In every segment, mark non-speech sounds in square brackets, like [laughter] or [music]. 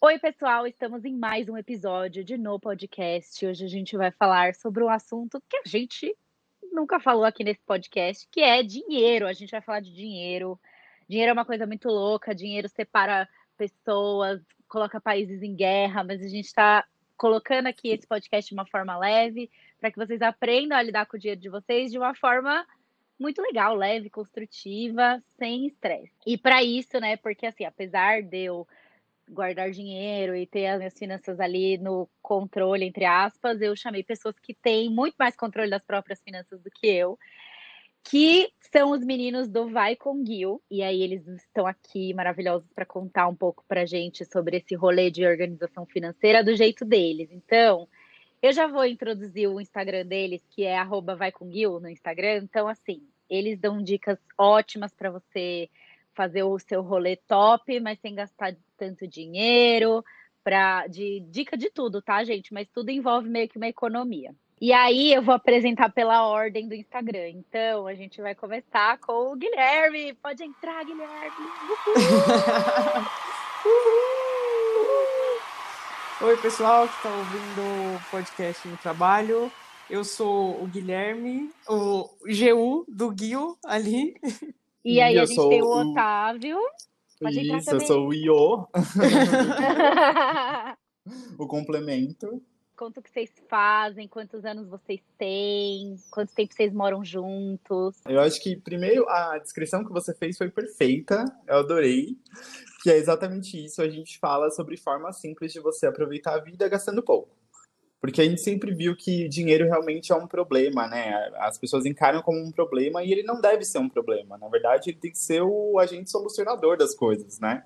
Oi, pessoal, estamos em mais um episódio de No Podcast. Hoje a gente vai falar sobre um assunto que a gente nunca falou aqui nesse podcast, que é dinheiro. A gente vai falar de dinheiro. Dinheiro é uma coisa muito louca, dinheiro separa pessoas, coloca países em guerra, mas a gente está colocando aqui esse podcast de uma forma leve, para que vocês aprendam a lidar com o dinheiro de vocês de uma forma muito legal, leve, construtiva, sem estresse. E para isso, né, porque assim, apesar de eu guardar dinheiro e ter as minhas finanças ali no controle, entre aspas, eu chamei pessoas que têm muito mais controle das próprias finanças do que eu, que são os meninos do Vai com Gil. E aí eles estão aqui maravilhosos para contar um pouco para gente sobre esse rolê de organização financeira do jeito deles. Então, eu já vou introduzir o Instagram deles, que é arroba Vai com Gil no Instagram. Então, assim, eles dão dicas ótimas para você fazer o seu rolê top, mas sem gastar tanto dinheiro, pra, de dica de tudo, tá, gente? Mas tudo envolve meio que uma economia. E aí eu vou apresentar pela ordem do Instagram. Então a gente vai começar com o Guilherme. Pode entrar, Guilherme. [laughs] Oi, pessoal que está ouvindo o podcast no trabalho. Eu sou o Guilherme, o GU do Guil ali. E aí eu a gente tem o Otávio. Pode Isso, eu sou o Iô. [laughs] o complemento. Conta o que vocês fazem, quantos anos vocês têm, quanto tempo vocês moram juntos. Eu acho que, primeiro, a descrição que você fez foi perfeita, eu adorei. Que é exatamente isso, a gente fala sobre forma simples de você aproveitar a vida gastando pouco. Porque a gente sempre viu que dinheiro realmente é um problema, né? As pessoas encaram como um problema e ele não deve ser um problema. Na verdade, ele tem que ser o agente solucionador das coisas, né?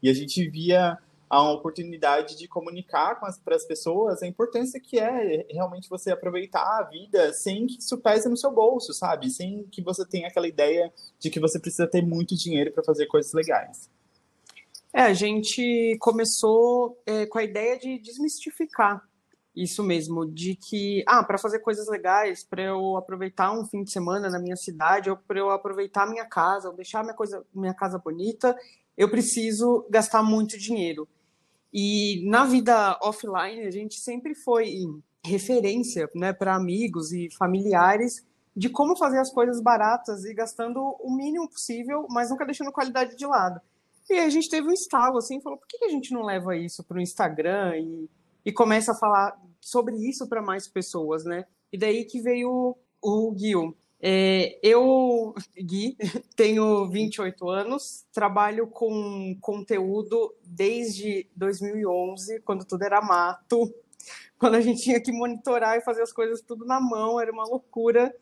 E a gente via a oportunidade de comunicar para as pessoas a importância que é realmente você aproveitar a vida sem que isso pese no seu bolso, sabe? Sem que você tenha aquela ideia de que você precisa ter muito dinheiro para fazer coisas legais. É, a gente começou é, com a ideia de desmistificar isso mesmo, de que, ah, para fazer coisas legais, para eu aproveitar um fim de semana na minha cidade, ou para eu aproveitar minha casa, ou deixar minha, coisa, minha casa bonita, eu preciso gastar muito dinheiro. E na vida offline, a gente sempre foi referência né, para amigos e familiares de como fazer as coisas baratas e gastando o mínimo possível, mas nunca deixando qualidade de lado. E a gente teve um estalo assim, falou, por que a gente não leva isso para o Instagram e e começa a falar sobre isso para mais pessoas, né? E daí que veio o Gil. É, eu, Gui, [laughs] tenho 28 anos, trabalho com conteúdo desde 2011, quando tudo era mato, [laughs] quando a gente tinha que monitorar e fazer as coisas tudo na mão, era uma loucura.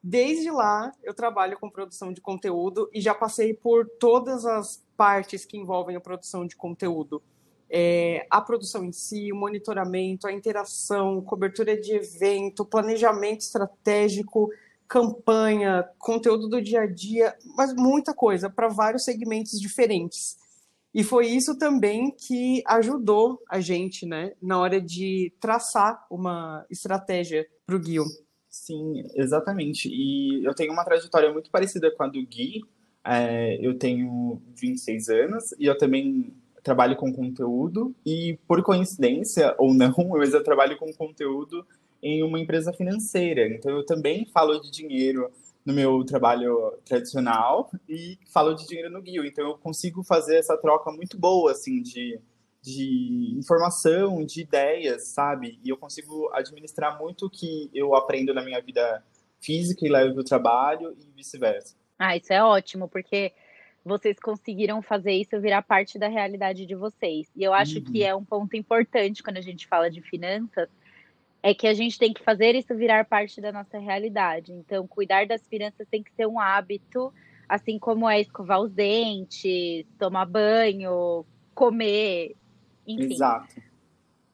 Desde lá, eu trabalho com produção de conteúdo e já passei por todas as partes que envolvem a produção de conteúdo é, a produção em si, o monitoramento, a interação, cobertura de evento, planejamento estratégico, campanha, conteúdo do dia a dia, mas muita coisa para vários segmentos diferentes. E foi isso também que ajudou a gente, né, na hora de traçar uma estratégia para o Gui. Sim, exatamente. E eu tenho uma trajetória muito parecida com a do Gui. É, eu tenho 26 anos e eu também trabalho com conteúdo e, por coincidência ou não, [laughs] mas eu trabalho com conteúdo em uma empresa financeira. Então, eu também falo de dinheiro no meu trabalho tradicional e falo de dinheiro no Guio. Então, eu consigo fazer essa troca muito boa, assim, de, de informação, de ideias, sabe? E eu consigo administrar muito o que eu aprendo na minha vida física e levo para o trabalho e vice-versa. Ah, isso é ótimo, porque vocês conseguiram fazer isso virar parte da realidade de vocês. E eu acho uhum. que é um ponto importante quando a gente fala de finanças, é que a gente tem que fazer isso virar parte da nossa realidade. Então, cuidar das finanças tem que ser um hábito, assim como é escovar os dentes, tomar banho, comer, enfim. Exato.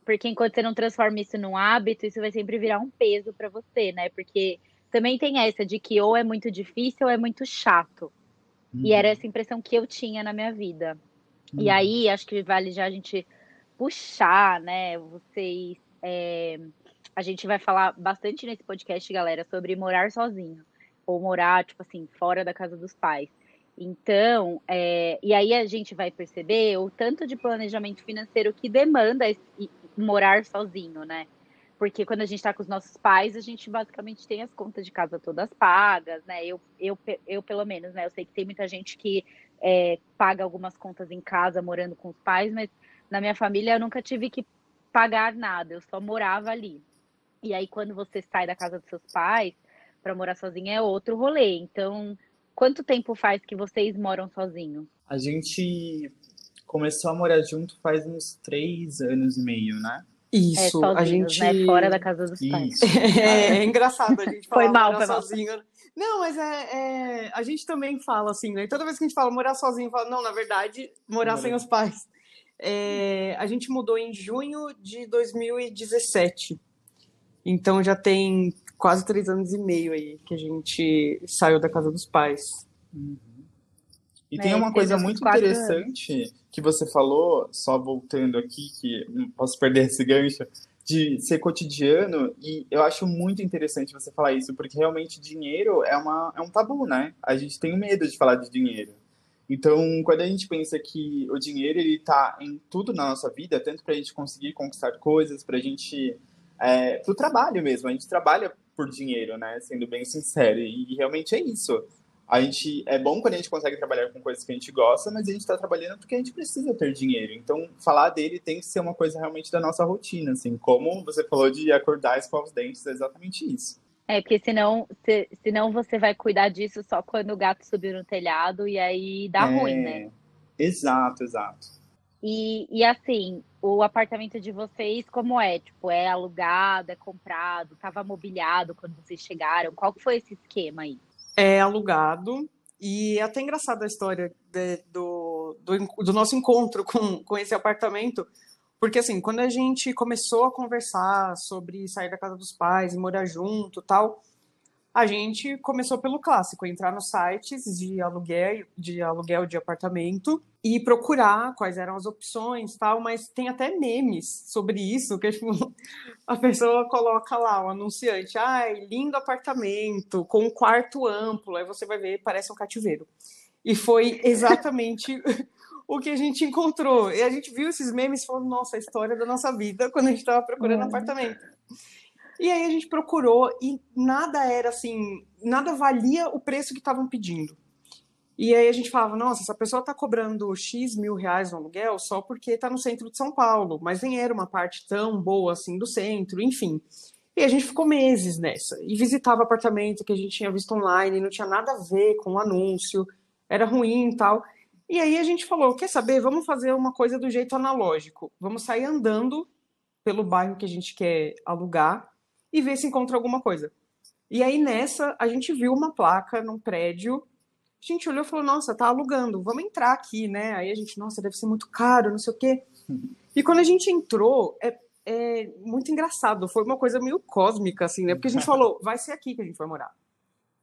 Porque enquanto você não transforma isso num hábito, isso vai sempre virar um peso para você, né? Porque também tem essa de que ou é muito difícil ou é muito chato. Uhum. E era essa impressão que eu tinha na minha vida. Uhum. E aí, acho que vale já a gente puxar, né? Vocês. é, A gente vai falar bastante nesse podcast, galera, sobre morar sozinho. Ou morar, tipo assim, fora da casa dos pais. Então, é, e aí a gente vai perceber o tanto de planejamento financeiro que demanda esse- morar sozinho, né? Porque quando a gente tá com os nossos pais, a gente basicamente tem as contas de casa todas pagas, né? Eu, eu, eu pelo menos, né? Eu sei que tem muita gente que é, paga algumas contas em casa morando com os pais, mas na minha família eu nunca tive que pagar nada, eu só morava ali. E aí, quando você sai da casa dos seus pais para morar sozinha, é outro rolê. Então, quanto tempo faz que vocês moram sozinhos? A gente começou a morar junto faz uns três anos e meio, né? É, Isso, a sozinhos, gente. né? Fora da casa dos pais. Isso. [laughs] É, é engraçado a gente [laughs] Foi falar mal, morar foi mal. sozinho. Não, mas é, é- a gente também fala assim, né? Toda vez que a gente fala morar sozinho, fala, não, na verdade, morar sem os pais. É, a gente mudou em junho de 2017. Então já tem quase três anos e meio aí que a gente saiu da casa dos pais. E É, tem uma coisa muito interessante que você falou, só voltando aqui, que não posso perder esse gancho, de ser cotidiano, e eu acho muito interessante você falar isso, porque realmente dinheiro é, uma, é um tabu, né? A gente tem medo de falar de dinheiro. Então, quando a gente pensa que o dinheiro ele tá em tudo na nossa vida, tanto para a gente conseguir conquistar coisas, para a gente é, pro trabalho mesmo, a gente trabalha por dinheiro, né? Sendo bem sincero, e realmente é isso. A gente é bom quando a gente consegue trabalhar com coisas que a gente gosta, mas a gente está trabalhando porque a gente precisa ter dinheiro. Então, falar dele tem que ser uma coisa realmente da nossa rotina, assim, como você falou de acordar e escovar os dentes, é exatamente isso. É, porque senão, se, senão você vai cuidar disso só quando o gato subiu no telhado e aí dá É, ruim, né? Exato, exato. E, e assim, o apartamento de vocês, como é? Tipo, é alugado, é comprado, tava mobiliado quando vocês chegaram? Qual foi esse esquema aí? É alugado. E é até engraçada a história de- do, do, do nosso encontro [laughs] com, com esse apartamento, porque assim, quando a gente começou a conversar sobre sair da casa dos pais e morar junto tal, a gente começou pelo clássico, entrar nos sites de aluguel, de aluguel de apartamento e procurar quais eram as opções tal, mas tem até memes sobre isso, que tipo, [laughs] a pessoa coloca lá, o anunciante, ai, lindo apartamento, com um quarto amplo, aí você vai ver, parece um cativeiro. E foi exatamente [laughs] o que a gente encontrou. E a gente viu esses memes e falou, nossa, a história da nossa vida quando a gente estava procurando Uhum. apartamento. E aí a gente procurou e nada era assim, nada valia o preço que estavam pedindo. E aí a gente falava, nossa, essa pessoa está cobrando X mil reais no aluguel só porque está no centro de São Paulo, mas nem era uma parte tão boa assim do centro, enfim. E a gente ficou meses nessa. E visitava apartamento que a gente tinha visto online, não tinha nada a ver com o anúncio, era ruim e tal. E aí a gente falou, quer saber, vamos fazer uma coisa do jeito analógico. Vamos sair andando pelo bairro que a gente quer alugar e ver se encontra alguma coisa. E aí nessa, a gente viu uma placa num prédio a gente olhou e falou, nossa, tá alugando, vamos entrar aqui, né? Aí a gente, nossa, deve ser muito caro, não sei o quê. [laughs] E quando a gente entrou, é, é muito engraçado, foi uma coisa meio cósmica, assim, né? Porque a gente [laughs] falou, vai ser aqui que a gente vai morar.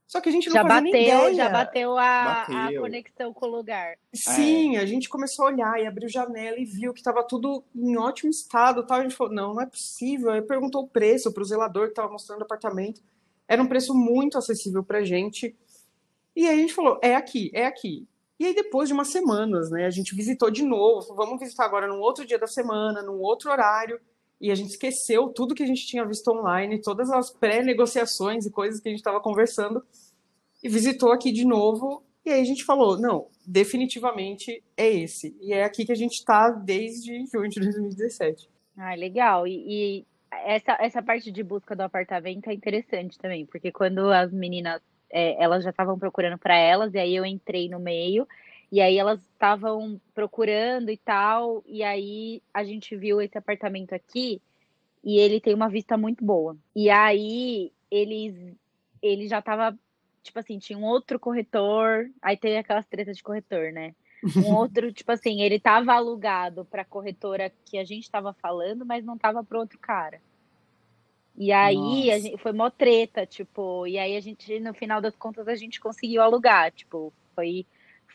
Só que a gente não Já bateu, ideia. já bateu a, a Bateu. conexão com o lugar. Sim, a gente começou a olhar e abriu janela e viu que estava tudo em ótimo estado, tal. A gente falou, não, não é possível. Aí perguntou o preço para o zelador que estava mostrando o apartamento. Era um preço muito acessível para a gente. E aí a gente falou, é aqui, é aqui. E aí depois de umas semanas, né, a gente visitou de novo. Falou, vamos visitar agora num outro dia da semana, num outro horário. E a gente esqueceu tudo que a gente tinha visto online, todas as pré-negociações e coisas que a gente estava conversando. E visitou aqui de novo. E aí a gente falou, não, definitivamente é esse. E é aqui que a gente está desde junho de 2017. Ah, legal. E, e essa, essa parte de busca do apartamento é interessante também, porque quando as meninas, é, elas já estavam procurando para elas, e aí eu entrei no meio, e aí elas estavam procurando e tal, e aí a gente viu esse apartamento aqui, e ele tem uma vista muito boa. E aí eles, ele já tava, tipo assim, tinha um outro corretor, aí tem aquelas tretas de corretor, né? Um [laughs] outro, tipo assim, ele tava alugado para corretora que a gente estava falando, mas não tava para outro cara. E aí a gente, foi mó treta, tipo, e aí a gente, no final das contas, a gente conseguiu alugar, tipo, foi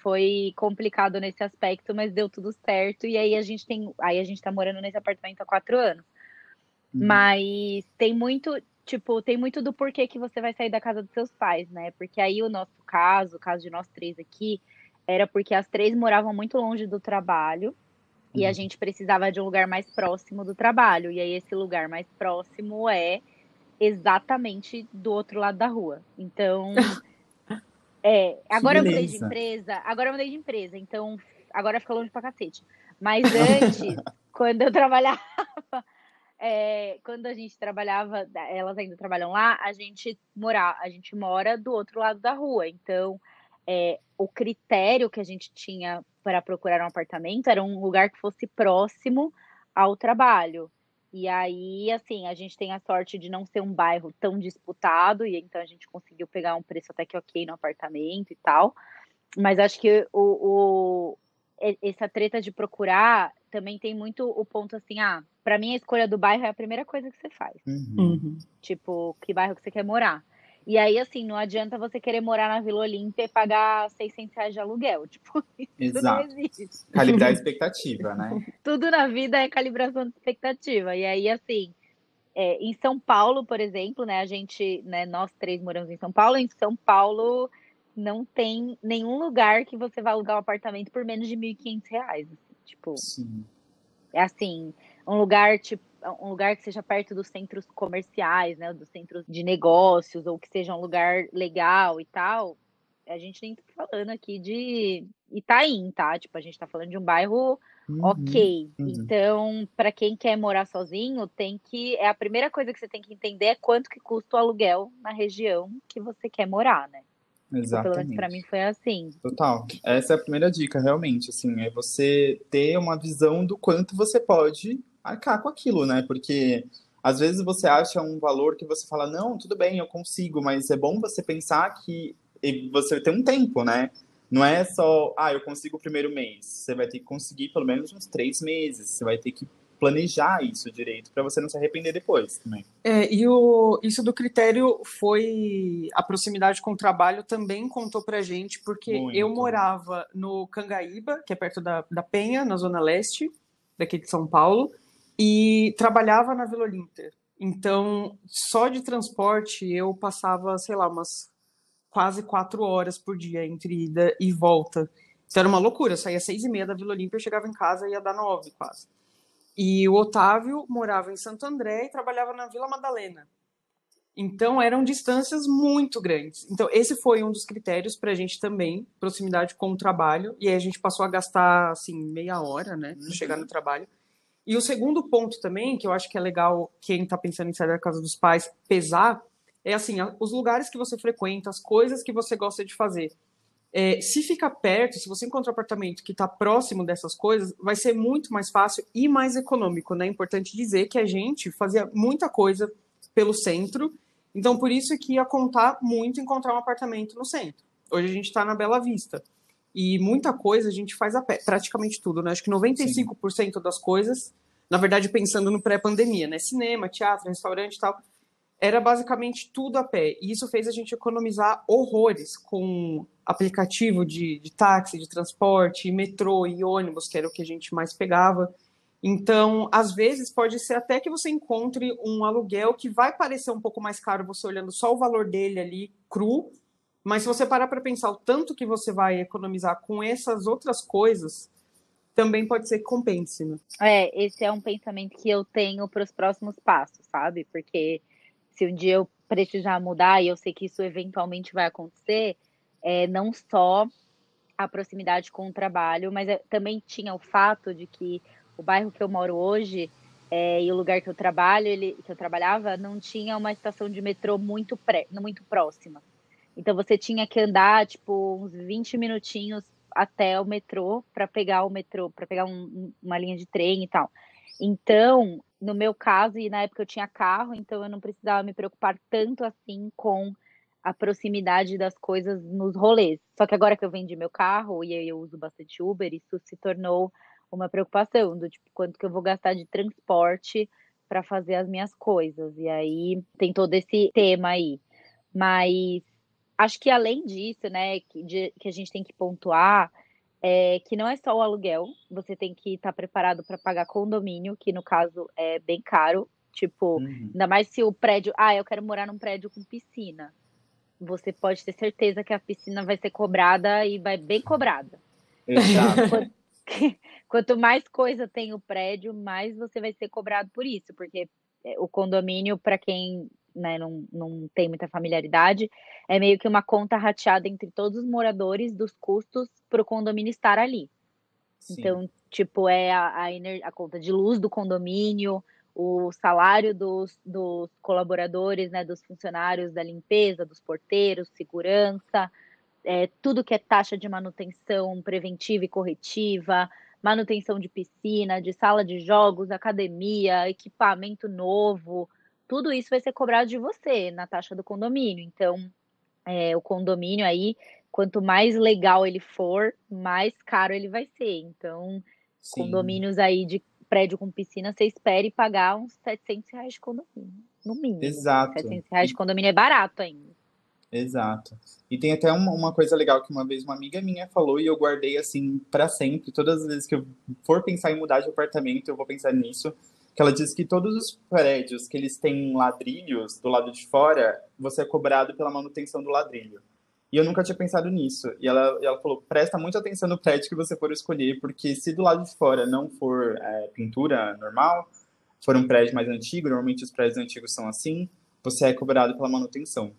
foi complicado nesse aspecto, mas deu tudo certo. E aí a gente tem, aí a gente tá morando nesse apartamento há quatro anos. Uhum. Mas tem muito, tipo, tem muito do porquê que você vai sair da casa dos seus pais, né? Porque aí o nosso caso, o caso de nós três aqui, era porque as três moravam muito longe do trabalho uhum. e a uhum. gente precisava de um lugar mais próximo do trabalho. E aí esse lugar mais próximo é exatamente do outro lado da rua. Então, [laughs] É, agora eu mudei de empresa, agora eu mudei de empresa, então agora fica longe pra cacete. Mas antes, [laughs] quando eu trabalhava, é, quando a gente trabalhava, elas ainda trabalham lá, a gente mora, a gente mora do outro lado da rua. Então, é, o critério que a gente tinha para procurar um apartamento era um lugar que fosse próximo ao trabalho. E aí, assim, a gente tem a sorte de não ser um bairro tão disputado, e então a gente conseguiu pegar um preço até que ok no apartamento e tal. Mas acho que o, o essa treta de procurar também tem muito o ponto assim, ah, para mim a escolha do bairro é a primeira coisa que você faz. Uhum. uhum. Tipo, que bairro que você quer morar. E aí, assim, não adianta você querer morar na Vila Olímpia e pagar 600 reais de aluguel. [laughs] Tipo, isso Exato. não existe. Calibrar a expectativa, né? [laughs] Tudo na vida é calibração de expectativa. E aí, assim, é, em São Paulo, por exemplo, né, a gente, né, nós três moramos em São Paulo. Em São Paulo não tem nenhum lugar que você vai alugar um apartamento por menos de 1.500 reais. Assim, tipo, Sim. é assim, um lugar tipo um lugar que seja perto dos centros comerciais, né, dos centros de negócios, ou que seja um lugar legal e tal, a gente nem tá falando aqui de Itaim, tá? Tipo, a gente tá falando de um bairro uhum, ok. Uhum. Então, para quem quer morar sozinho, tem que. É a primeira coisa que você tem que entender é quanto que custa o aluguel na região que você quer morar, né? Exatamente. Pelo menos pra mim foi assim. Total. Essa é a primeira dica, realmente, assim, é você ter uma visão do quanto você pode arcar com aquilo, né? Porque às vezes você acha um valor que você fala, não, tudo bem, eu consigo, mas é bom você pensar que você tem um tempo, né? Não é só, ah, eu consigo o primeiro mês. Você vai ter que conseguir pelo menos uns três meses. Você vai ter que planejar isso direito para você não se arrepender depois também. É, e o, isso do critério foi a proximidade com o trabalho também contou pra gente, porque Muito. eu morava no Cangaíba, que é perto da, da Penha, na Zona Leste, daqui de São Paulo, e trabalhava na Vila Olímpia. Então, só de transporte eu passava, sei lá, umas quase quatro horas por dia entre ida e volta. Então era uma loucura. Eu saía às seis e meia da Vila Olímpia, chegava em casa e ia dar nove quase. E o Otávio morava em Santo André e trabalhava na Vila Madalena. Então eram distâncias muito grandes. Então esse foi um dos critérios para a gente também, proximidade com o trabalho. E aí a gente passou a gastar assim meia hora, né, para chegar no trabalho. E o segundo ponto também, que eu acho que é legal quem está pensando em sair da casa dos pais pesar, é assim, os lugares que você frequenta, as coisas que você gosta de fazer. É, se fica perto, se você encontra um apartamento que está próximo dessas coisas, vai ser muito mais fácil e mais econômico, né? É importante dizer que a gente fazia muita coisa pelo centro, então por isso que ia contar muito encontrar um apartamento no centro. Hoje a gente está na Bela Vista. E muita coisa a gente faz a pé, praticamente tudo, né? Acho que 95% Sim. das coisas, na verdade, pensando no pré-pandemia, né? Cinema, teatro, restaurante e tal, era basicamente tudo a pé. E isso fez a gente economizar horrores com aplicativo de, de táxi, de transporte, metrô e ônibus, que era o que a gente mais pegava. Então, às vezes, pode ser até que você encontre um aluguel que vai parecer um pouco mais caro você olhando só o valor dele ali cru, mas se você parar para pensar o tanto que você vai economizar com essas outras coisas, também pode ser que compense, né? É, esse é um pensamento que eu tenho para os próximos passos, sabe? Porque se um dia eu precisar mudar, e eu sei que isso eventualmente vai acontecer, é, não só a proximidade com o trabalho, mas é, também tinha o fato de que o bairro que eu moro hoje é, e o lugar que eu trabalho, ele, que eu trabalhava, não tinha uma estação de metrô muito, pré, muito próxima. Então você tinha que andar tipo uns 20 minutinhos até o metrô para pegar o metrô, para pegar um, uma linha de trem e tal. Então, no meu caso, e na época eu tinha carro, então eu não precisava me preocupar tanto assim com a proximidade das coisas nos rolês. Só que agora que eu vendi meu carro e eu uso bastante Uber, isso se tornou uma preocupação do tipo quanto que eu vou gastar de transporte para fazer as minhas coisas. E aí tem todo esse tema aí. Mas acho que além disso, né, que, de, que a gente tem que pontuar é que não é só o aluguel, você tem que estar tá preparado para pagar condomínio, que no caso é bem caro. Tipo, uhum. ainda mais se o prédio. Ah, eu quero morar num prédio com piscina você pode ter certeza que a piscina vai ser cobrada e vai bem cobrada. Exato. Quanto, [laughs] mais coisa tem o prédio, mais você vai ser cobrado por isso, porque é, o condomínio, para quem né, não, não tem muita familiaridade, é meio que uma conta rateada entre todos os moradores dos custos para o condomínio estar ali. Sim. Então, tipo, é a, a, a, conta de luz do condomínio, o salário dos, dos colaboradores, né, dos funcionários da limpeza, dos porteiros, segurança, é, tudo que é taxa de manutenção preventiva e corretiva, manutenção de piscina, de sala de jogos, academia, equipamento novo, tudo isso vai ser cobrado de você na taxa do condomínio. Então, é, o condomínio aí, quanto mais legal ele for, mais caro ele vai ser. Então, Sim. condomínios aí de prédio com piscina, você espere pagar uns 700 reais de condomínio, no mínimo. Exato. 700 reais de condomínio é barato ainda. Exato. E tem até uma, uma, coisa legal que uma vez uma amiga minha falou e eu guardei assim para sempre. Todas as vezes que eu for pensar em mudar de apartamento, eu vou pensar nisso. Que ela diz que todos os prédios que eles têm ladrilhos do lado de fora, você é cobrado pela manutenção do ladrilho. E eu nunca tinha pensado nisso. E ela, ela falou: presta muita atenção no prédio que você for escolher, porque se do lado de fora não for é, pintura normal, for um prédio mais antigo, normalmente os prédios antigos são assim, você é cobrado pela manutenção.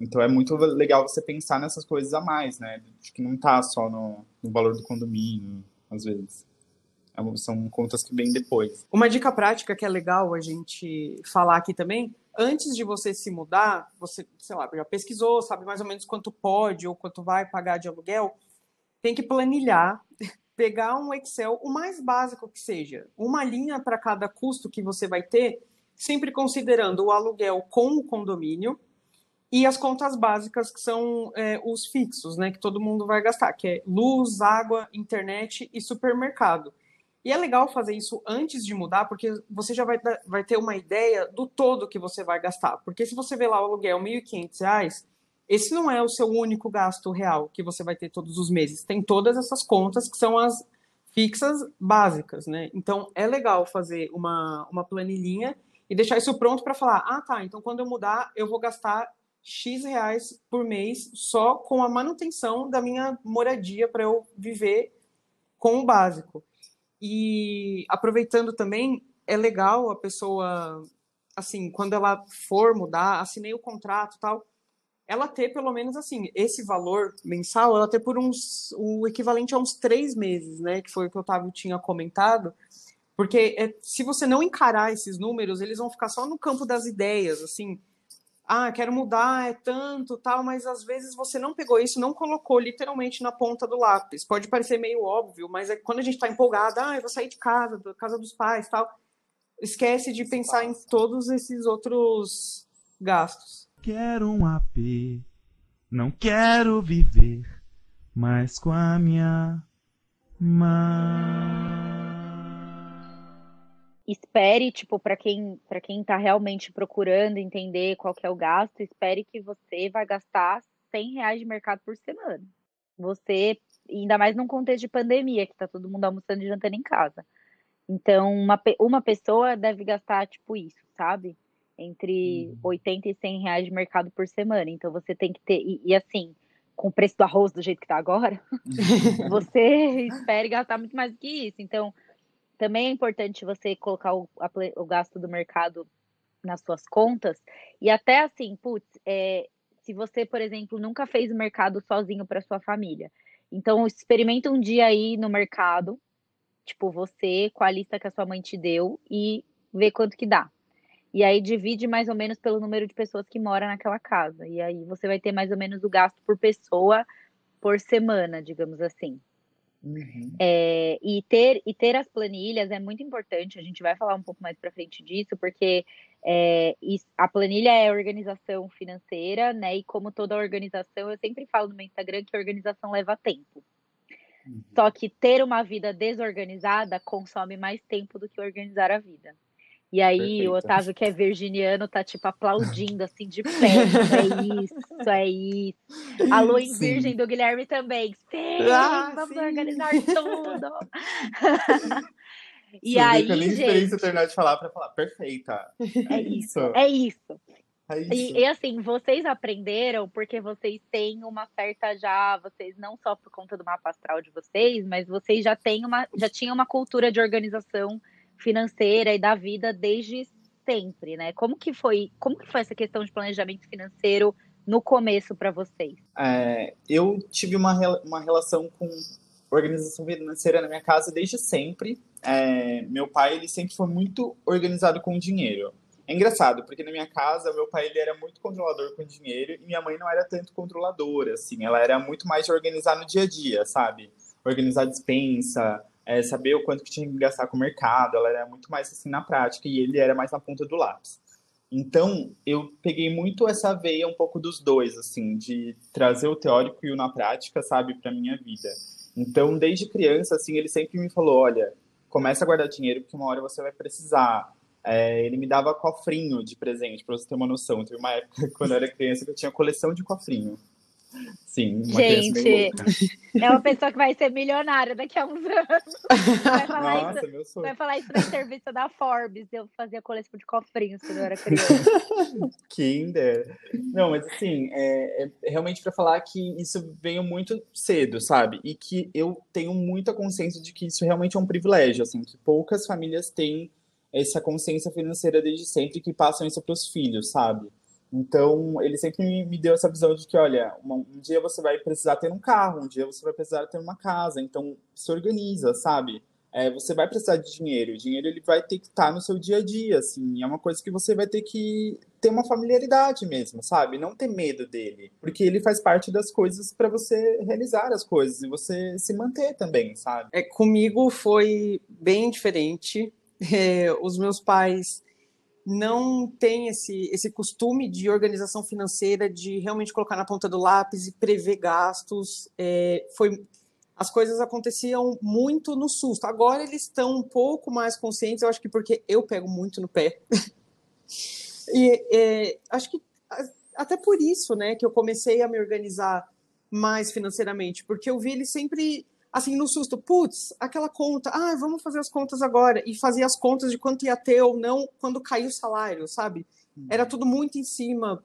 Então é muito legal você pensar nessas coisas a mais, né? De que não tá só no, no valor do condomínio, às vezes. É são contas que vêm depois. Uma dica prática que é legal a gente falar aqui também antes de você se mudar, você, sei lá, já pesquisou, sabe mais ou menos quanto pode ou quanto vai pagar de aluguel, tem que planilhar, [laughs] pegar um Excel, o mais básico que seja, uma linha para cada custo que você vai ter, sempre considerando o aluguel com o condomínio e as contas básicas que são é, os fixos, né, que todo mundo vai gastar, que é luz, água, internet e supermercado. E é legal fazer isso antes de mudar, porque você já vai, vai ter uma ideia do todo que você vai gastar. Porque se você vê lá o aluguel R$ 1.500, esse não é o seu único gasto real que você vai ter todos os meses. Tem todas essas contas que são as fixas básicas, né? Então é legal fazer uma, uma planilhinha e deixar isso pronto para falar: ah, tá, então quando eu mudar, eu vou gastar X reais por mês só com a manutenção da minha moradia para eu viver com o básico. E aproveitando também, é legal a pessoa, assim, quando ela for mudar, assinei o contrato tal, ela ter pelo menos assim, esse valor mensal, ela ter por uns, o equivalente a uns três meses, né? Que foi o que o Otávio tinha comentado. Porque é, se você não encarar esses números, eles vão ficar só no campo das ideias, assim ah, quero mudar, é tanto, tal, mas às vezes você não pegou isso, não colocou literalmente na ponta do lápis. Pode parecer meio óbvio, mas é quando a gente está empolgado, ah, eu vou sair de casa, da casa dos pais, tal, esquece de pensar em todos esses outros gastos. Quero um AP, não quero viver mais com a minha mãe espere, tipo, para quem para quem tá realmente procurando entender qual que é o gasto, espere que você vai gastar 100 reais de mercado por semana. Você, ainda mais num contexto de pandemia, que tá todo mundo almoçando e jantando em casa. Então, uma, uma pessoa deve gastar, tipo, isso, sabe? Entre uhum. 80 e 100 reais de mercado por semana. Então, você tem que ter... E, e assim, com o preço do arroz do jeito que tá agora, [laughs] você [laughs] espere gastar muito mais do que isso. Então, também é importante você colocar o, a, o gasto do mercado nas suas contas. E até assim, putz, é, se você, por exemplo, nunca fez o mercado sozinho para sua família. Então, experimenta um dia aí no mercado, tipo, você com a lista que a sua mãe te deu e vê quanto que dá. E aí divide mais ou menos pelo número de pessoas que moram naquela casa. E aí você vai ter mais ou menos o gasto por pessoa por semana, digamos assim. Uhum. É, e, ter, e ter as planilhas é muito importante, a gente vai falar um pouco mais para frente disso, porque é, a planilha é organização financeira, né? E como toda organização, eu sempre falo no meu Instagram que organização leva tempo. Uhum. Só que ter uma vida desorganizada consome mais tempo do que organizar a vida. E aí Perfeito. o Otávio, que é virginiano, tá tipo aplaudindo assim de pé. é isso, é isso. A lua em sim. virgem do Guilherme também. Sim, ah, vamos sim. organizar tudo. [laughs] e Você aí, eu nem gente, terminar de falar para falar, perfeita. É isso, é isso. É isso. E, e, assim, vocês aprenderam porque vocês têm uma certa já, vocês não só por conta do mapa astral de vocês, mas vocês já têm uma, já tinham uma cultura de organização financeira e da vida desde sempre, né? Como que foi, como que foi essa questão de planejamento financeiro no começo para vocês? É, eu tive uma, uma relação com organização financeira na minha casa desde sempre. É, meu pai ele sempre foi muito organizado com dinheiro. É engraçado, porque na minha casa, meu pai ele era muito controlador com dinheiro e minha mãe não era tanto controladora, assim. Ela era muito mais de organizar no dia a dia, sabe? Organizar dispensa, é, saber o quanto que tinha que gastar com o mercado, ela era muito mais assim na prática e ele era mais na ponta do lápis. Então, eu peguei muito essa veia um pouco dos dois, assim, de trazer o teórico e o na prática, sabe, para minha vida. Então, desde criança, assim, ele sempre me falou, olha, começa a guardar dinheiro porque uma hora você vai precisar. É, ele me dava cofrinho de presente, para você ter uma noção. Teve uma época, [laughs] quando eu era criança, que eu tinha coleção de cofrinho. Sim, uma Gente, [laughs] é uma pessoa que vai ser milionária daqui a uns anos. Vai falar, Nossa, isso, vai falar isso na entrevista da Forbes. Eu fazia coleção de cofrinhos quando eu era criança. [laughs] Kinder. Não, mas assim, é, é realmente para falar que isso veio muito cedo, sabe? E que eu tenho muita consciência de que isso realmente é um privilégio, assim, que poucas famílias têm essa consciência financeira desde sempre que passam isso para os filhos, sabe? Então, ele sempre me deu essa visão de que, olha, um dia você vai precisar ter um carro, um dia você vai precisar ter uma casa, então se organiza, sabe? É, você vai precisar de dinheiro, o dinheiro ele vai ter que estar no seu dia a dia, assim, é uma coisa que você vai ter que ter uma familiaridade mesmo, sabe? Não ter medo dele, porque ele faz parte das coisas para você realizar as coisas e você se manter também, sabe? É, comigo foi bem diferente. [laughs] É, os meus pais não tem esse, esse costume de organização financeira, de realmente colocar na ponta do lápis e prever gastos. É, foi, as coisas aconteciam muito no susto. Agora eles estão um pouco mais conscientes, eu acho que porque eu pego muito no pé. [laughs] e é, acho que até por isso, né, que eu comecei a me organizar mais financeiramente, porque eu vi eles sempre assim, no susto, putz, aquela conta, ah, vamos fazer as contas agora, e fazia as contas de quanto ia ter ou não quando caiu o salário, sabe? Uhum. Era tudo muito em cima.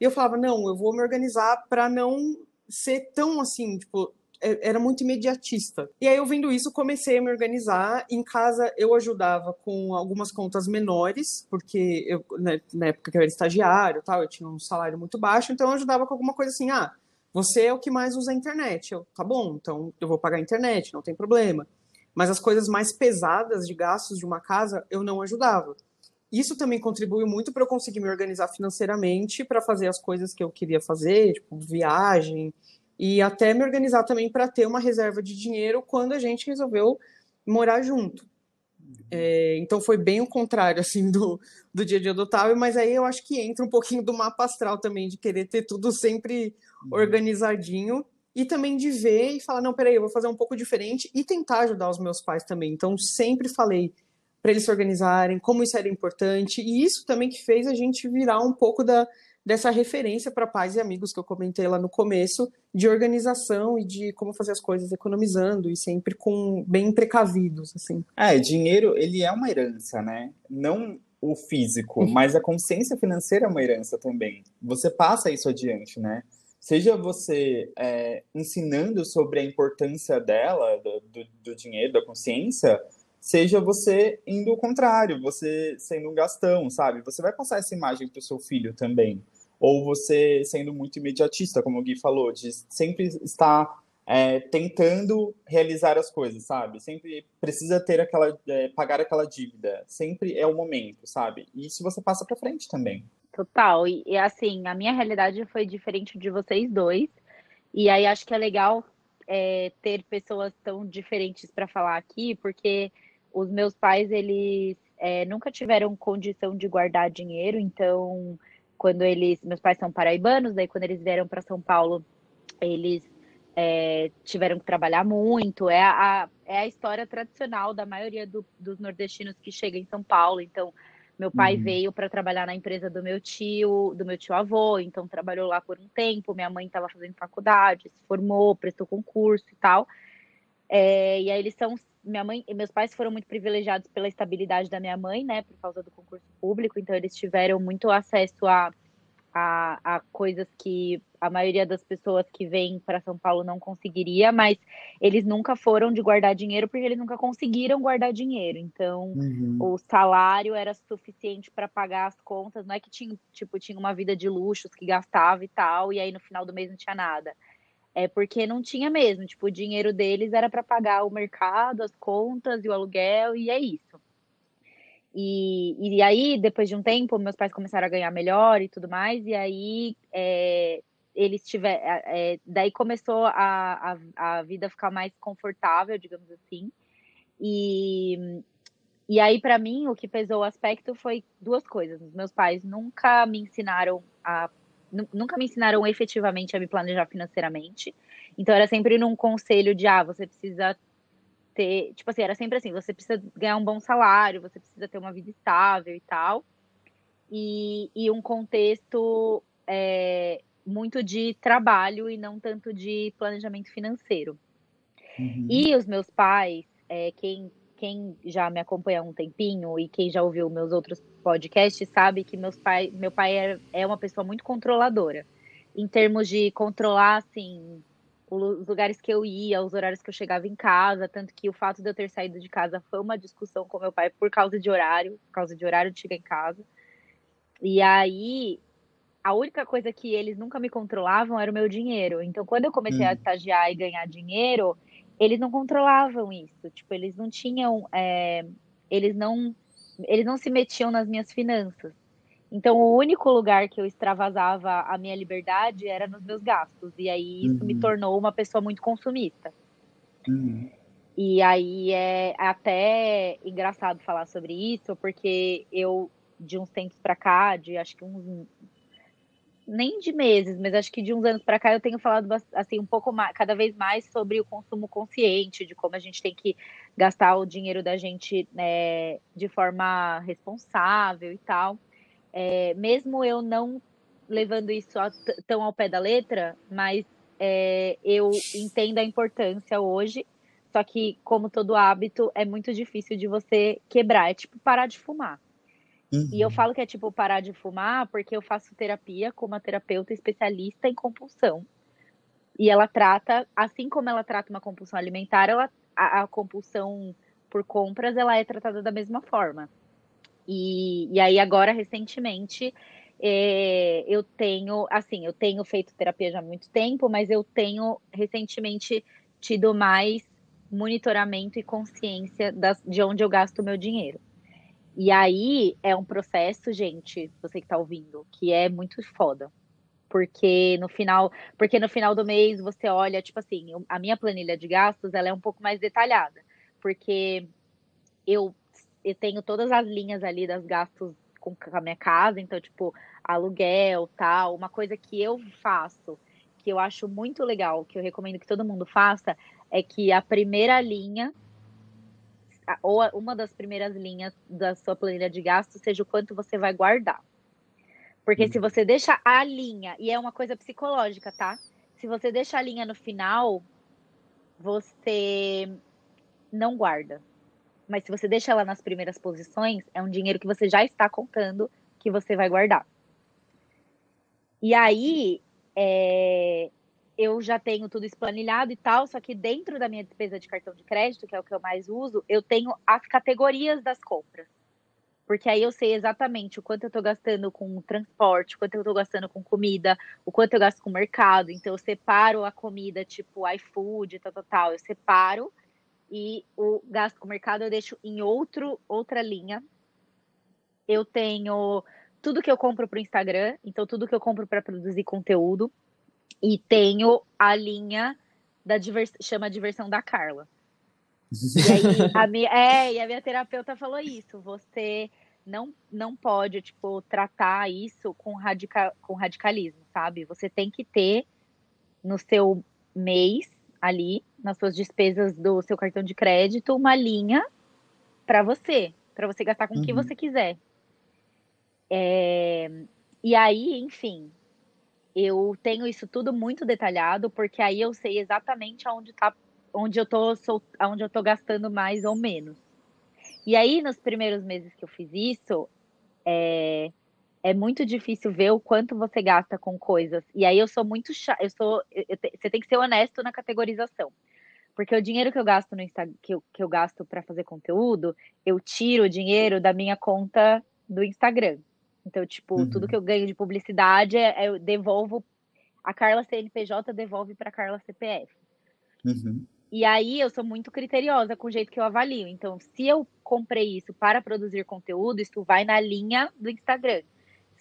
E eu falava, não, eu vou me organizar para não ser tão assim, tipo, é, era muito imediatista. E aí eu vendo isso, comecei a me organizar. Em casa eu ajudava com algumas contas menores, porque eu, né, na época que eu era estagiário, tal, eu tinha um salário muito baixo, então eu ajudava com alguma coisa assim, ah, você é o que mais usa a internet. Eu, tá bom, então eu vou pagar a internet, não tem problema. Mas as coisas mais pesadas de gastos de uma casa, eu não ajudava. Isso também contribuiu muito para eu conseguir me organizar financeiramente para fazer as coisas que eu queria fazer, tipo viagem, e até me organizar também para ter uma reserva de dinheiro quando a gente resolveu morar junto. É, então foi bem o contrário assim do, do dia a dia do Otávio, mas aí eu acho que entra um pouquinho do mapa astral também, de querer ter tudo sempre uhum. Organizadinho e também de ver e falar, não, peraí, eu vou fazer um pouco diferente e tentar ajudar os meus pais também. Então sempre falei para eles se organizarem, como isso era importante, e isso também que fez a gente virar um pouco da, dessa referência para pais e amigos que eu comentei lá no começo, de organização e de como fazer as coisas economizando e sempre com bem precavidos, assim. É, dinheiro, ele é uma herança, né? Não o físico, uhum. mas a consciência financeira é uma herança também. Você passa isso adiante, né? Seja você é, ensinando sobre a importância dela, do, do, do dinheiro, da consciência, seja você indo ao contrário, você sendo um gastão, sabe? Você vai passar essa imagem para o seu filho também. Ou você sendo muito imediatista, como o Gui falou, de sempre estar é, tentando realizar as coisas, sabe? Sempre precisa ter aquela, é, pagar aquela dívida. Sempre é o momento, sabe? E isso você passa para frente também. Total. E, e assim, a minha realidade foi diferente de vocês dois. E aí acho que é legal é, ter pessoas tão diferentes para falar aqui, porque os meus pais, eles é, nunca tiveram condição de guardar dinheiro, então, quando eles. Meus pais são paraibanos, daí quando eles vieram para São Paulo, eles é, tiveram que trabalhar muito. É a, é a história tradicional da maioria do, dos nordestinos que chegam em São Paulo. Então, meu pai uhum. veio para trabalhar na empresa do meu tio, do meu tio avô, então trabalhou lá por um tempo. Minha mãe estava fazendo faculdade, se formou, prestou concurso e tal. É, e aí eles são minha mãe e meus pais foram muito privilegiados pela estabilidade da minha mãe, né, por causa do concurso público, então eles tiveram muito acesso a, a, a coisas que a maioria das pessoas que vêm para São Paulo não conseguiria, mas eles nunca foram de guardar dinheiro porque eles nunca conseguiram guardar dinheiro. Então, uhum. o salário era suficiente para pagar as contas, não é que tinha, tipo, tinha uma vida de luxos que gastava e tal, e aí no final do mês não tinha nada é porque não tinha mesmo. Tipo, o dinheiro deles era para pagar o mercado, as contas e o aluguel, e é isso. E, e aí, depois de um tempo, meus pais começaram a ganhar melhor e tudo mais, e aí é, eles tiveram. É, daí começou a, a, a vida ficar mais confortável, digamos assim. E, e aí, para mim, o que pesou o aspecto foi duas coisas. Meus pais nunca me ensinaram a nunca me ensinaram efetivamente a me planejar financeiramente. Então era sempre num conselho de ah, você precisa ter, tipo assim, era sempre assim, você precisa ganhar um bom salário, você precisa ter uma vida estável e tal. E, e um contexto é, muito de trabalho e não tanto de planejamento financeiro. Uhum. E os meus pais, é, quem quem já me acompanha há um tempinho e quem já ouviu meus outros podcasts sabe que meus pai, meu pai é, é uma pessoa muito controladora. Em termos de controlar, assim, os lugares que eu ia, os horários que eu chegava em casa, tanto que o fato de eu ter saído de casa foi uma discussão com meu pai por causa de horário, por causa de horário de chegar em casa. E aí, a única coisa que eles nunca me controlavam era o meu dinheiro. Então, quando eu comecei hum. a estagiar e ganhar dinheiro, eles não controlavam isso. Tipo, eles não tinham. É, eles não. Eles não se metiam nas minhas finanças. Então, o único lugar que eu extravasava a minha liberdade era nos meus gastos. E aí, isso uhum. me tornou uma pessoa muito consumista. Uhum. E aí, é até engraçado falar sobre isso, porque eu, de uns tempos para cá, de acho que uns nem de meses, mas acho que de uns anos para cá eu tenho falado assim um pouco mais, cada vez mais sobre o consumo consciente, de como a gente tem que gastar o dinheiro da gente né, de forma responsável e tal. É, mesmo eu não levando isso a, tão ao pé da letra, mas é, eu entendo a importância hoje. Só que, como todo hábito, é muito difícil de você quebrar. É tipo parar de fumar. Uhum. E eu uhum. falo que é tipo parar de fumar porque eu faço terapia com uma terapeuta especialista em compulsão. E ela trata, assim como ela trata uma compulsão alimentar, ela, a, a compulsão por compras, ela é tratada da mesma forma. E, e aí agora, recentemente, é, eu tenho, assim, eu tenho feito terapia já há muito tempo, mas eu tenho recentemente tido mais monitoramento e consciência das, de onde eu gasto o meu dinheiro. E aí é um processo, gente, você que tá ouvindo, que é muito foda. Porque no final, porque no final do mês você olha, tipo assim, a minha planilha de gastos, ela é um pouco mais detalhada, porque eu, eu tenho todas as linhas ali das gastos com a minha casa, então tipo, aluguel, tal, uma coisa que eu faço, que eu acho muito legal, que eu recomendo que todo mundo faça, é que a primeira linha ou uma das primeiras linhas da sua planilha de gastos seja o quanto você vai guardar. Porque se uhum. você deixa a linha, e é uma coisa psicológica, tá? Se você deixa a linha no final, você não guarda. Mas se você deixa ela nas primeiras posições, é um dinheiro que você já está contando que você vai guardar. E aí, é, eu já tenho tudo esplanilhado e tal, só que dentro da minha despesa de cartão de crédito, que é o que eu mais uso, eu tenho as categorias das compras. Porque aí eu sei exatamente o quanto eu estou gastando com transporte, o quanto eu estou gastando com comida, o quanto eu gasto com mercado. Então eu separo a comida, tipo iFood, tal, tal, tal. Eu separo e o gasto com mercado eu deixo em outro, outra linha. Eu tenho tudo que eu compro para o Instagram, então tudo que eu compro para produzir conteúdo e tenho a linha da divers... chama diversão da Carla. E aí, [laughs] a minha, é, e a minha terapeuta falou isso. Você não, não pode, tipo, tratar isso com, radica, com radicalismo, sabe? Você tem que ter no seu mês ali, nas suas despesas do seu cartão de crédito, uma linha para você, para você gastar com o uhum. que você quiser. É, e aí, enfim, eu tenho isso tudo muito detalhado, porque aí eu sei exatamente aonde tá, onde eu tô, onde eu tô gastando mais ou menos. E aí, nos primeiros meses que eu fiz isso, é, é muito difícil ver o quanto você gasta com coisas. E aí eu sou muito chata, eu sou, eu te, você tem que ser honesto na categorização. Porque o dinheiro que eu gasto no que eu, que eu gasto para fazer conteúdo, eu tiro o dinheiro da minha conta do Instagram. Então, tipo, uhum. tudo que eu ganho de publicidade, é, eu devolvo. A Carla CNPJ devolve para Carla CPF. Uhum. E aí eu sou muito criteriosa com o jeito que eu avalio. Então, se eu comprei isso para produzir conteúdo, isso vai na linha do Instagram.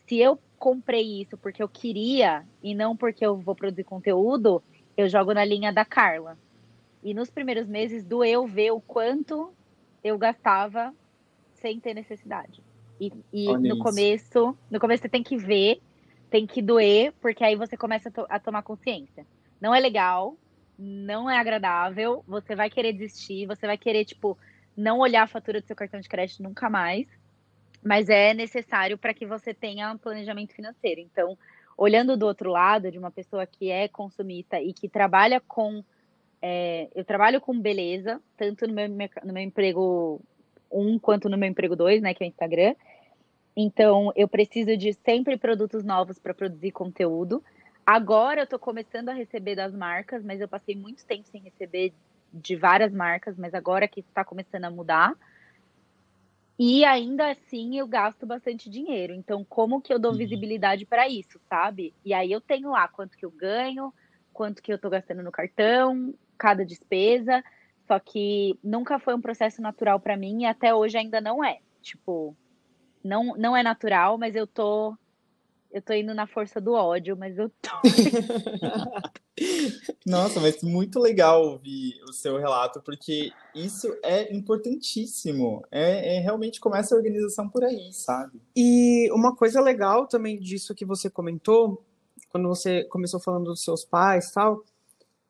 Se eu comprei isso porque eu queria e não porque eu vou produzir conteúdo, eu jogo na linha da Carla. E nos primeiros meses doeu ver o quanto eu gastava sem ter necessidade. E, e no começo, no começo você tem que ver, tem que doer, porque aí você começa a, to a tomar consciência. Não é legal, não é agradável, você vai querer desistir, você vai querer, tipo, não olhar a fatura do seu cartão de crédito nunca mais, mas é necessário para que você tenha um planejamento financeiro. Então, olhando do outro lado, de uma pessoa que é consumista e que trabalha com. É, eu trabalho com beleza, tanto no meu, no meu emprego um quanto no meu emprego dois, né, que é o Instagram. Então, eu preciso de sempre produtos novos para produzir conteúdo. Agora eu estou começando a receber das marcas, mas eu passei muito tempo sem receber de várias marcas, mas agora que está começando a mudar. E ainda assim eu gasto bastante dinheiro. Então, como que eu dou uhum. visibilidade para isso, sabe? E aí eu tenho lá quanto que eu ganho, quanto que eu estou gastando no cartão, cada despesa. Só que nunca foi um processo natural para mim e até hoje ainda não é. Tipo, não, não é natural, mas eu tô eu tô indo na força do ódio, mas eu tô. [laughs] Nossa, mas muito legal ouvir o seu relato, porque isso é importantíssimo. É, é, realmente começa a organização por aí, sabe? E uma coisa legal também disso que você comentou, quando você começou falando dos seus pais e tal,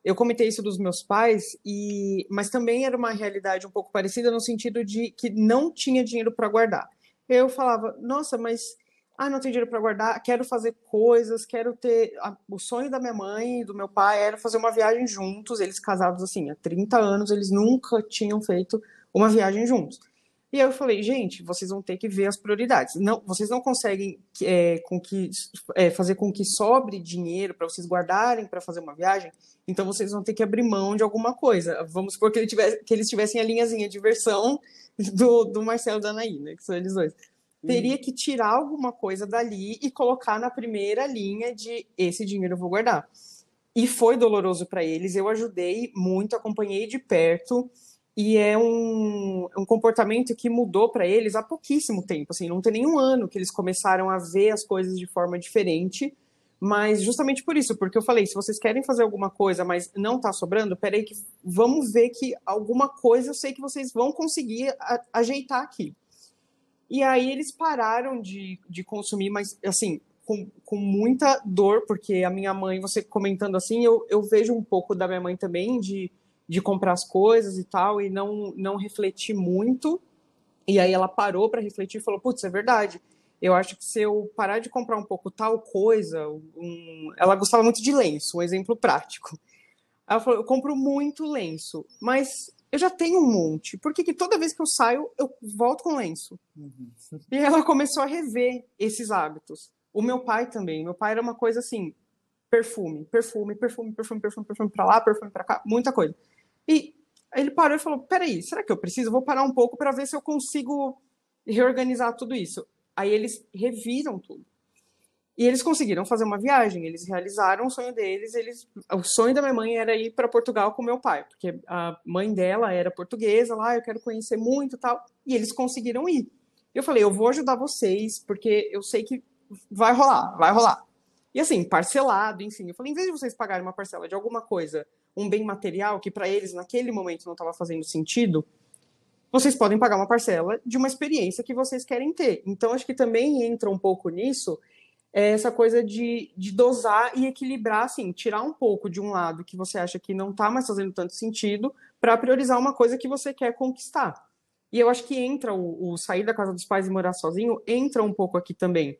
eu comentei isso dos meus pais, e mas também era uma realidade um pouco parecida no sentido de que não tinha dinheiro para guardar. Eu falava, nossa, mas ah, não tenho dinheiro para guardar, quero fazer coisas, quero ter. O sonho da minha mãe e do meu pai era fazer uma viagem juntos. Eles casados assim há 30 anos, eles nunca tinham feito uma viagem juntos. E aí eu falei, gente, vocês vão ter que ver as prioridades. Não, vocês não conseguem é, com que, é, fazer com que sobre dinheiro para vocês guardarem para fazer uma viagem, então vocês vão ter que abrir mão de alguma coisa. Vamos supor que, ele tivesse, que eles tivessem a linhazinha de versão do, do Marcelo e da Anaí, né, que são eles dois teria que tirar alguma coisa dali e colocar na primeira linha de esse dinheiro eu vou guardar. E foi doloroso para eles, eu ajudei muito, acompanhei de perto, e é um, um comportamento que mudou para eles há pouquíssimo tempo, assim, não tem nenhum ano que eles começaram a ver as coisas de forma diferente, mas justamente por isso, porque eu falei, se vocês querem fazer alguma coisa, mas não tá sobrando, peraí que vamos ver que alguma coisa eu sei que vocês vão conseguir ajeitar aqui. E aí eles pararam de, de consumir, mas assim, com, com muita dor, porque a minha mãe, você comentando assim, eu, eu vejo um pouco da minha mãe também, de, de comprar as coisas e tal, e não, não refletir muito. E aí ela parou para refletir e falou: Putz, é verdade. Eu acho que se eu parar de comprar um pouco tal coisa, um... ela gostava muito de lenço, um exemplo prático. Ela falou: Eu compro muito lenço, mas eu já tenho um monte. Por que, que toda vez que eu saio, eu volto com lenço? Uhum. E ela começou a rever esses hábitos. O meu pai também. Meu pai era uma coisa assim: perfume, perfume, perfume, perfume, perfume, perfume pra lá, perfume pra cá, muita coisa. E ele parou e falou: peraí, será que eu preciso? Vou parar um pouco para ver se eu consigo reorganizar tudo isso. Aí eles reviram tudo. E eles conseguiram fazer uma viagem, eles realizaram o sonho deles. Eles, o sonho da minha mãe era ir para Portugal com meu pai, porque a mãe dela era portuguesa lá, eu quero conhecer muito tal. E eles conseguiram ir. Eu falei, eu vou ajudar vocês, porque eu sei que vai rolar, vai rolar. E assim, parcelado, enfim. Eu falei, em vez de vocês pagarem uma parcela de alguma coisa um bem material que para eles naquele momento não estava fazendo sentido, vocês podem pagar uma parcela de uma experiência que vocês querem ter. Então, acho que também entra um pouco nisso é essa coisa de, de dosar e equilibrar, assim, tirar um pouco de um lado que você acha que não está mais fazendo tanto sentido para priorizar uma coisa que você quer conquistar. E eu acho que entra o, o sair da casa dos pais e morar sozinho, entra um pouco aqui também.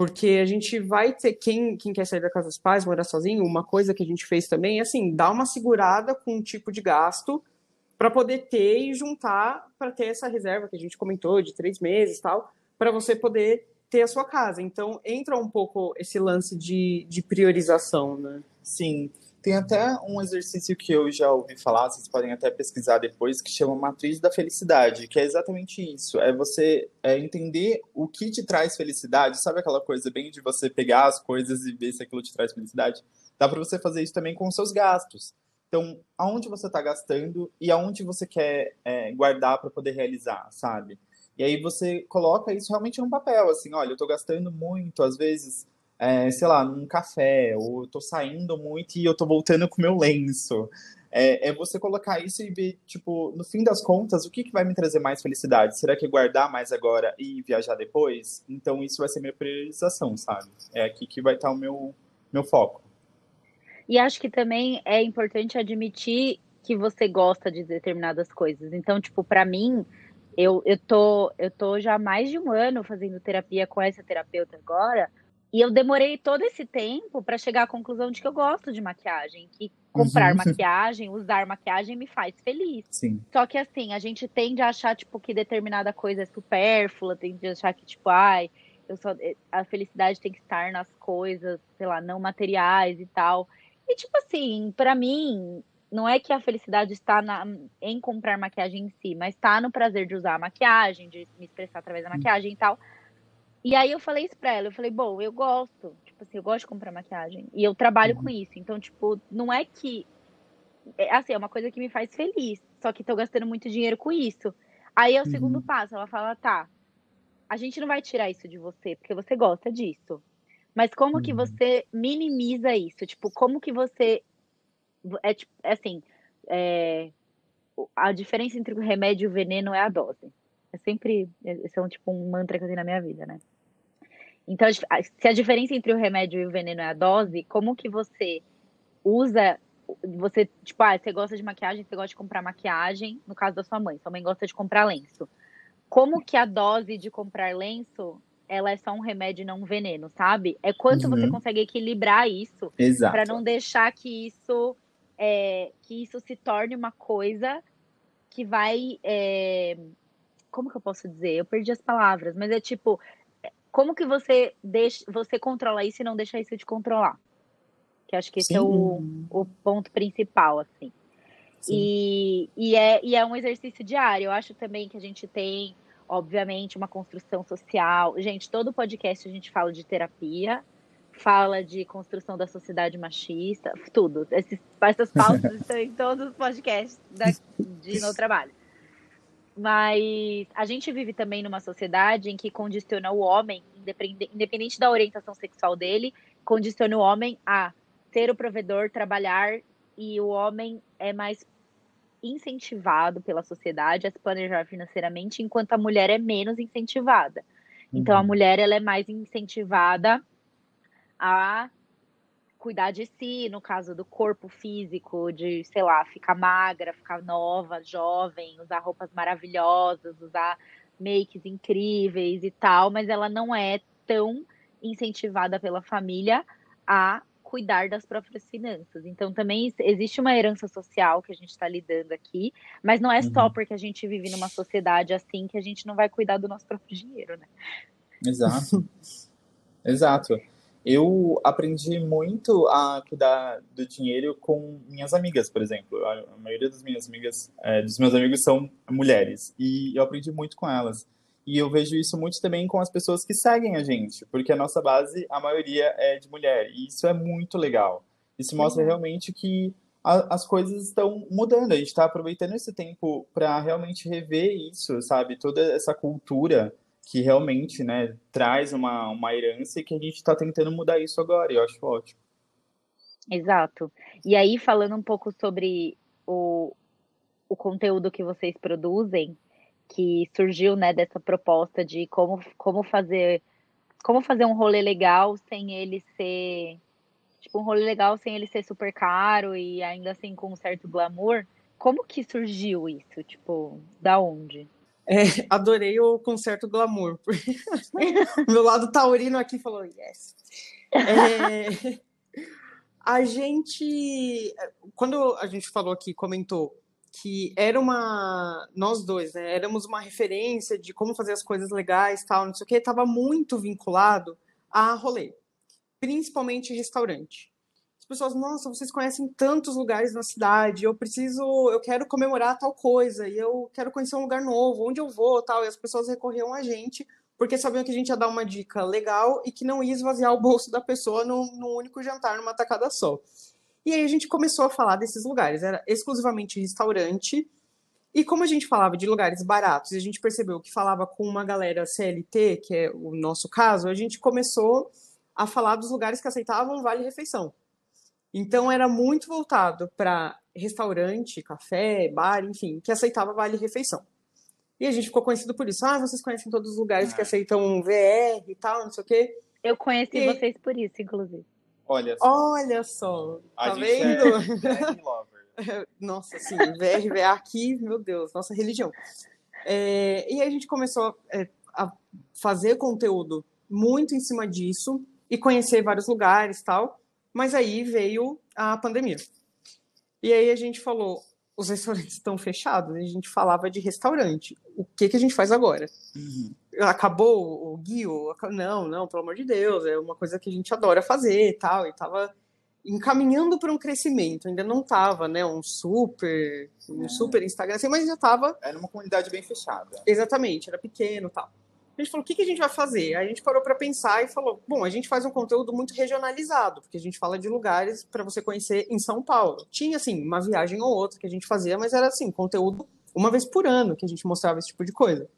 Porque a gente vai ter, quem, quem quer sair da casa dos pais, morar sozinho, uma coisa que a gente fez também é assim, dar uma segurada com um tipo de gasto para poder ter e juntar para ter essa reserva que a gente comentou de três meses tal, para você poder ter a sua casa. Então entra um pouco esse lance de, de priorização, né? Sim. Tem até um exercício que eu já ouvi falar, vocês podem até pesquisar depois, que chama Matriz da Felicidade, que é exatamente isso. É você é entender o que te traz felicidade. Sabe aquela coisa bem de você pegar as coisas e ver se aquilo te traz felicidade? Dá para você fazer isso também com os seus gastos. Então, aonde você está gastando e aonde você quer é, guardar para poder realizar, sabe? E aí você coloca isso realmente num papel, assim, olha, eu estou gastando muito, às vezes, é, sei lá, num café, ou eu estou saindo muito e eu estou voltando com meu lenço. É, é, você colocar isso e ver, tipo, no fim das contas, o que, que vai me trazer mais felicidade? Será que guardar mais agora e viajar depois? Então, isso vai ser minha priorização, sabe? É aqui que vai estar o meu, meu foco. E acho que também é importante admitir que você gosta de determinadas coisas. Então, tipo, para mim, eu, eu, tô, eu tô já há mais de um ano fazendo terapia com essa terapeuta agora. E eu demorei todo esse tempo para chegar à conclusão de que eu gosto de maquiagem, que comprar uhum. [laughs] maquiagem, usar maquiagem me faz feliz. Sim. Só que assim, a gente tende a achar tipo que determinada coisa é supérflua, tende a achar que tipo, ai, eu só a felicidade tem que estar nas coisas, sei lá, não materiais e tal. E, tipo assim, para mim, não é que a felicidade está na, em comprar maquiagem em si, mas está no prazer de usar a maquiagem, de me expressar através da maquiagem e tal. E aí eu falei isso pra ela, eu falei, bom, eu gosto, tipo assim, eu gosto de comprar maquiagem. E eu trabalho uhum. com isso. Então, tipo, não é que. É, assim, é uma coisa que me faz feliz. Só que tô gastando muito dinheiro com isso. Aí é o uhum. segundo passo, ela fala, tá, a gente não vai tirar isso de você, porque você gosta disso. Mas como uhum. que você minimiza isso? Tipo, como que você. É, tipo, é assim. É, a diferença entre o remédio e o veneno é a dose. É sempre. Esse é um, tipo um mantra que eu tenho na minha vida, né? Então, se a diferença entre o remédio e o veneno é a dose, como que você usa. Você, tipo, ah, você gosta de maquiagem, você gosta de comprar maquiagem, no caso da sua mãe, sua mãe gosta de comprar lenço. Como que a dose de comprar lenço ela é só um remédio e não um veneno, sabe? É quanto uhum. você consegue equilibrar isso para não deixar que isso é, que isso se torne uma coisa que vai é, como que eu posso dizer? Eu perdi as palavras, mas é tipo como que você deixa você controla isso e não deixa isso te controlar? Que acho que esse Sim. é o, o ponto principal, assim. E, e, é, e é um exercício diário. Eu acho também que a gente tem obviamente, uma construção social. Gente, todo podcast a gente fala de terapia, fala de construção da sociedade machista, tudo. Esses, essas [laughs] pautas estão em todos os podcasts da, de [laughs] No Trabalho. Mas a gente vive também numa sociedade em que condiciona o homem, independente da orientação sexual dele, condiciona o homem a ser o provedor, trabalhar, e o homem é mais incentivado pela sociedade a se planejar financeiramente, enquanto a mulher é menos incentivada. Então a uhum. mulher ela é mais incentivada a cuidar de si, no caso do corpo físico, de, sei lá, ficar magra, ficar nova, jovem, usar roupas maravilhosas, usar makes incríveis e tal, mas ela não é tão incentivada pela família a cuidar das próprias finanças. Então, também existe uma herança social que a gente está lidando aqui, mas não é uhum. só porque a gente vive numa sociedade assim que a gente não vai cuidar do nosso próprio dinheiro, né? Exato. Exato. Eu aprendi muito a cuidar do dinheiro com minhas amigas, por exemplo. A maioria das minhas amigas, é, dos meus amigos são mulheres, e eu aprendi muito com elas. E eu vejo isso muito também com as pessoas que seguem a gente, porque a nossa base, a maioria é de mulher. E isso é muito legal. Isso mostra realmente que a, as coisas estão mudando. A gente está aproveitando esse tempo para realmente rever isso, sabe? Toda essa cultura que realmente né, traz uma, uma herança e que a gente está tentando mudar isso agora. E eu acho ótimo. Exato. E aí, falando um pouco sobre o, o conteúdo que vocês produzem, que surgiu, né, dessa proposta de como, como fazer como fazer um rolê legal sem ele ser tipo um rolê legal sem ele ser super caro e ainda assim com um certo glamour. Como que surgiu isso? Tipo, da onde? É, adorei o concerto glamour. [laughs] Meu lado taurino aqui falou yes. É, a gente, quando a gente falou aqui, comentou que era uma, nós dois, né, éramos uma referência de como fazer as coisas legais, tal, não sei o que, estava muito vinculado a rolê, principalmente restaurante. As pessoas, nossa, vocês conhecem tantos lugares na cidade, eu preciso, eu quero comemorar tal coisa, e eu quero conhecer um lugar novo, onde eu vou, tal, e as pessoas recorriam a gente porque sabiam que a gente ia dar uma dica legal e que não ia esvaziar o bolso da pessoa num, num único jantar, numa tacada só. E aí a gente começou a falar desses lugares, era exclusivamente restaurante. E como a gente falava de lugares baratos, e a gente percebeu que falava com uma galera CLT, que é o nosso caso, a gente começou a falar dos lugares que aceitavam vale refeição. Então era muito voltado para restaurante, café, bar, enfim, que aceitava vale refeição. E a gente ficou conhecido por isso. Ah, vocês conhecem todos os lugares que ah. aceitam VR e tal, não sei o quê. Eu conheci e... vocês por isso, inclusive. Olha só. Olha só. A tá vendo? É [laughs] nossa, sim, VR, VR aqui, meu Deus, nossa religião. É, e aí a gente começou é, a fazer conteúdo muito em cima disso e conhecer vários lugares tal. Mas aí veio a pandemia. E aí a gente falou, os restaurantes estão fechados, a gente falava de restaurante. O que, que a gente faz agora? Uhum. Acabou o guio? Não, não, pelo amor de Deus, é uma coisa que a gente adora fazer e tal, e tava encaminhando para um crescimento, ainda não tava, né, um super, um é. super Instagram, assim, mas já tava... Era uma comunidade bem fechada. Exatamente, era pequeno e tal a gente falou, o que, que a gente vai fazer? Aí a gente parou para pensar e falou, bom, a gente faz um conteúdo muito regionalizado, porque a gente fala de lugares para você conhecer em São Paulo. Tinha, assim, uma viagem ou outra que a gente fazia, mas era, assim, conteúdo uma vez por ano que a gente mostrava esse tipo de coisa.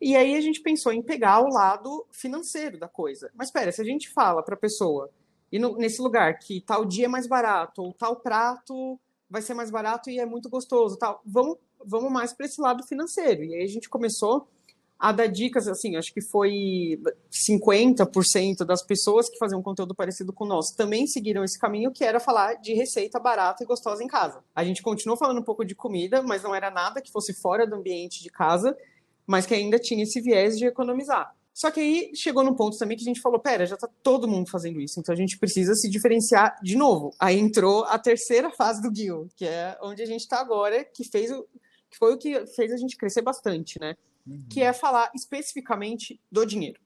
E aí a gente pensou em pegar o lado financeiro da coisa. Mas espera, se a gente fala para a pessoa, e no, nesse lugar que tal dia é mais barato, ou tal prato vai ser mais barato e é muito gostoso, tal, vamos, vamos mais para esse lado financeiro. E aí a gente começou a dar dicas, assim, acho que foi 50% das pessoas que faziam conteúdo parecido com o nosso também seguiram esse caminho, que era falar de receita barata e gostosa em casa. A gente continuou falando um pouco de comida, mas não era nada que fosse fora do ambiente de casa, mas que ainda tinha esse viés de economizar. Só que aí chegou num ponto também que a gente falou, pera, já tá todo mundo fazendo isso, então a gente precisa se diferenciar de novo. Aí entrou a terceira fase do Guild, que é onde a gente tá agora, que fez o que foi o que fez a gente crescer bastante, né? Uhum. que é falar especificamente do dinheiro.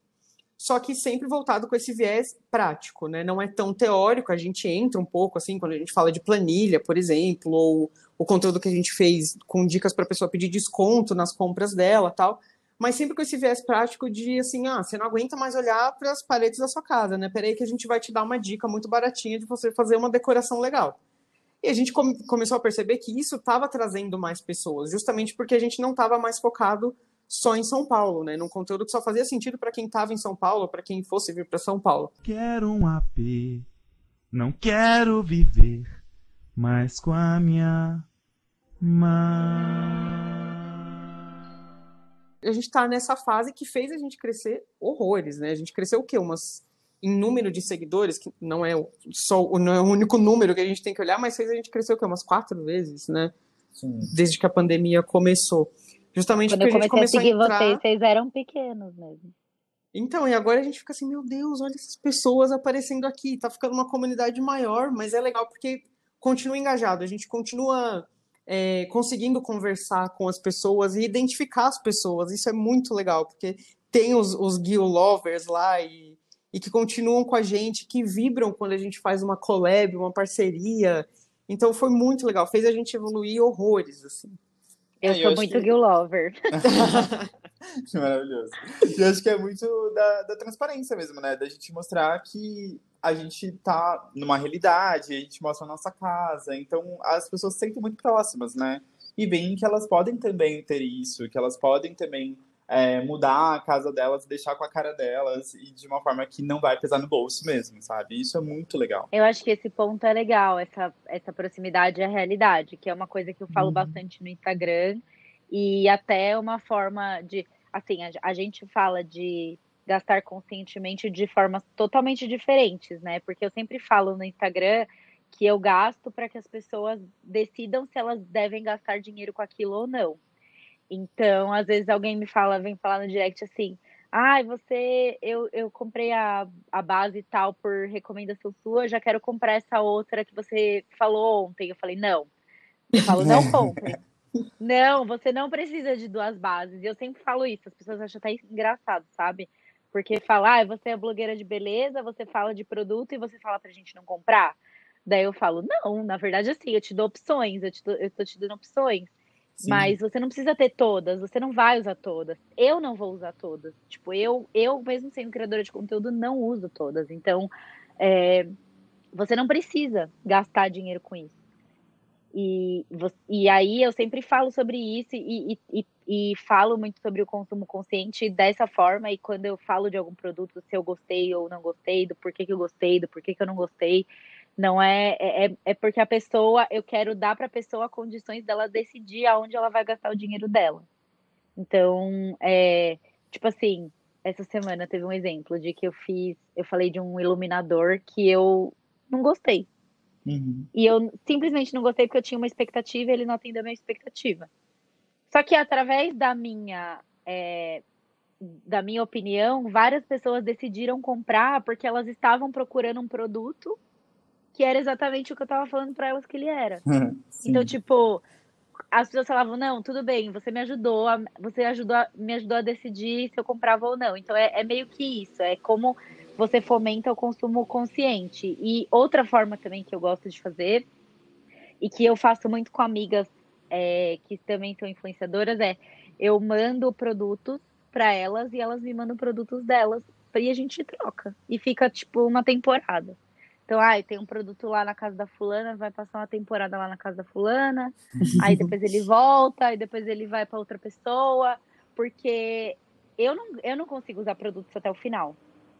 Só que sempre voltado com esse viés prático, né? Não é tão teórico, a gente entra um pouco assim quando a gente fala de planilha, por exemplo, ou o conteúdo que a gente fez com dicas para a pessoa pedir desconto nas compras dela, tal, mas sempre com esse viés prático de assim, ah, você não aguenta mais olhar para as paredes da sua casa, né? Peraí que a gente vai te dar uma dica muito baratinha de você fazer uma decoração legal. E a gente come começou a perceber que isso estava trazendo mais pessoas, justamente porque a gente não estava mais focado só em São Paulo, né? Num conteúdo que só fazia sentido para quem estava em São Paulo, para quem fosse vir para São Paulo. Quero um AP, não quero viver mais com a minha mãe. A gente está nessa fase que fez a gente crescer horrores, né? A gente cresceu o quê? Umas em número de seguidores, que não é só não é o único número que a gente tem que olhar, mas fez a gente crescer o quê? Umas quatro vezes, né? Sim. Desde que a pandemia começou. Justamente Quando porque eu comecei a gente começou a, seguir entrar... vocês, vocês eram pequenos mesmo. Então, e agora a gente fica assim, meu Deus, olha essas pessoas aparecendo aqui, tá ficando uma comunidade maior, mas é legal porque continua engajado, a gente continua é, conseguindo conversar com as pessoas e identificar as pessoas, isso é muito legal, porque tem os, os Gil Lovers lá e, e que continuam com a gente, que vibram quando a gente faz uma collab, uma parceria, então foi muito legal, fez a gente evoluir horrores, assim. Eu é, sou eu muito que... Gil Lover. [laughs] Maravilhoso. E eu acho que é muito da, da transparência mesmo, né? Da gente mostrar que a gente tá numa realidade, a gente mostra a nossa casa, então as pessoas se sentem muito próximas, né? E veem que elas podem também ter isso, que elas podem também é, mudar a casa delas, deixar com a cara delas e de uma forma que não vai pesar no bolso mesmo, sabe? Isso é muito legal. Eu acho que esse ponto é legal, essa, essa proximidade à realidade, que é uma coisa que eu falo uhum. bastante no Instagram e até uma forma de, assim, a, a gente fala de gastar conscientemente de formas totalmente diferentes, né? Porque eu sempre falo no Instagram que eu gasto para que as pessoas decidam se elas devem gastar dinheiro com aquilo ou não. Então, às vezes alguém me fala, vem falar no direct assim, ai, ah, você, eu, eu comprei a, a base e tal por recomendação sua, já quero comprar essa outra que você falou ontem. Eu falei, não. Eu falo, não [laughs] compre. não, você não precisa de duas bases. E eu sempre falo isso, as pessoas acham até engraçado, sabe? Porque falar, ah, você é blogueira de beleza, você fala de produto e você fala pra gente não comprar. Daí eu falo, não, na verdade, assim, eu te dou opções, eu, te dou, eu tô te dando opções. Mas você não precisa ter todas, você não vai usar todas. Eu não vou usar todas. Tipo, eu, eu mesmo sendo criadora de conteúdo, não uso todas. Então, é, você não precisa gastar dinheiro com isso. E, e aí eu sempre falo sobre isso e, e, e, falo muito sobre o consumo consciente dessa forma. E quando eu falo de algum produto, se eu gostei ou não gostei, do porquê que eu gostei, do porquê que eu não gostei, não é, é, é, é porque a pessoa, eu quero dar para a pessoa condições dela decidir aonde ela vai gastar o dinheiro dela. Então, é, tipo assim, essa semana teve um exemplo de que eu fiz, eu falei de um iluminador que eu não gostei. Uhum. E eu simplesmente não gostei porque eu tinha uma expectativa e ele não atendeu a minha expectativa. Só que através da minha é, da minha opinião, várias pessoas decidiram comprar porque elas estavam procurando um produto que era exatamente o que eu tava falando para elas que ele era. [laughs] então, tipo, as pessoas falavam, não, tudo bem, você me ajudou, a, você ajudou a, me ajudou a decidir se eu comprava ou não. Então é, é, meio que isso, é como você fomenta o consumo consciente. E outra forma também que eu gosto de fazer, e que eu faço muito com amigas é, que também são influenciadoras, é eu mando produtos para elas e elas me mandam produtos delas e a gente troca. E fica tipo uma temporada. Então, ai, ah, tem um produto lá na casa da fulana, vai passar uma temporada lá na casa da fulana, aí depois ele [laughs] volta, aí depois ele vai para outra pessoa, porque eu não, eu não consigo usar produtos até o final.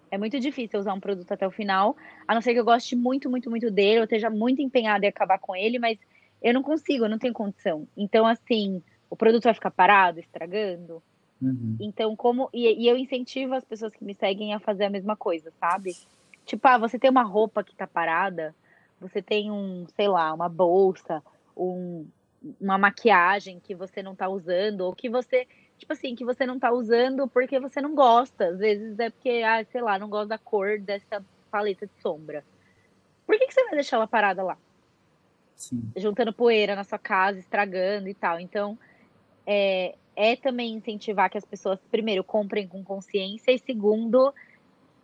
É muito difícil usar um produto até o final, a não ser que eu goste muito, muito, muito dele, eu esteja muito empenhada em acabar com ele, mas eu não consigo, eu não tenho condição. Então, assim, o produto vai ficar parado, estragando. Uhum. Então, como. E, e eu incentivo as pessoas que me seguem a fazer a mesma coisa, sabe? Tipo, ah, você tem uma roupa que tá parada, você tem um, sei lá, uma bolsa, um, uma maquiagem que você não tá usando, ou que você, tipo assim, que você não tá usando porque você não gosta. Às vezes é porque, ah, sei lá, não gosta da cor dessa paleta de sombra. Por que, que você vai deixar ela parada lá? Sim. Juntando poeira na sua casa, estragando e tal. Então, é, é também incentivar que as pessoas, primeiro, comprem com consciência e, segundo,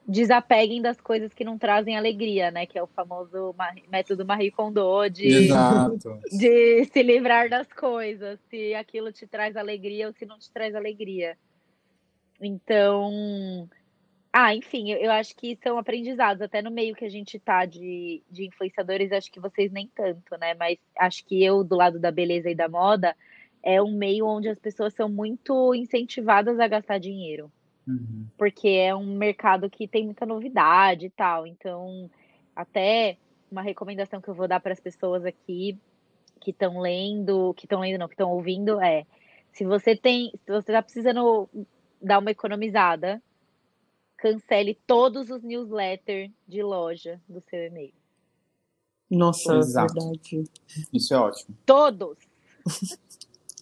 desapeguem das coisas que não trazem alegria, né? Que é o famoso método Marie Kondo de, [laughs] de se livrar das coisas, se aquilo te traz alegria ou se não te traz alegria. Então, ah, enfim, eu, eu acho que são aprendizados, até no meio que a gente tá de, de influenciadores, acho que vocês nem tanto, né? Mas acho que eu, do lado da beleza e da moda, é um meio onde as pessoas são muito incentivadas a gastar dinheiro. Uhum. Porque é um mercado que tem muita novidade e tal. Então, até uma recomendação que eu vou dar para as pessoas aqui que estão lendo, que estão lendo, não, que estão ouvindo, é se você tem, se você está precisando dar uma economizada, cancele todos os newsletters de loja do seu e-mail. Nossa, é Exato. verdade. Isso é ótimo. Todos.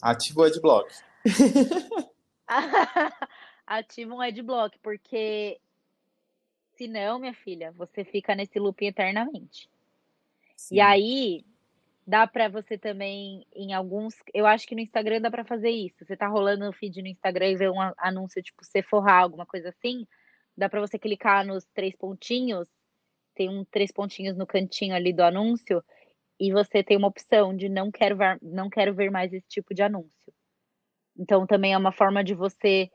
Ativa o adblock. [laughs] ativa um adblock, porque senão, minha filha, você fica nesse loop eternamente. Sim. E aí, dá para você também, em alguns. Eu acho que no Instagram dá para fazer isso. Você tá rolando o feed no Instagram e vê um anúncio tipo Sephora, alguma coisa assim. Dá para você clicar nos três pontinhos. Tem um três pontinhos no cantinho ali do anúncio. E você tem uma opção de não quero ver, não quero ver mais esse tipo de anúncio. Então também é uma forma de você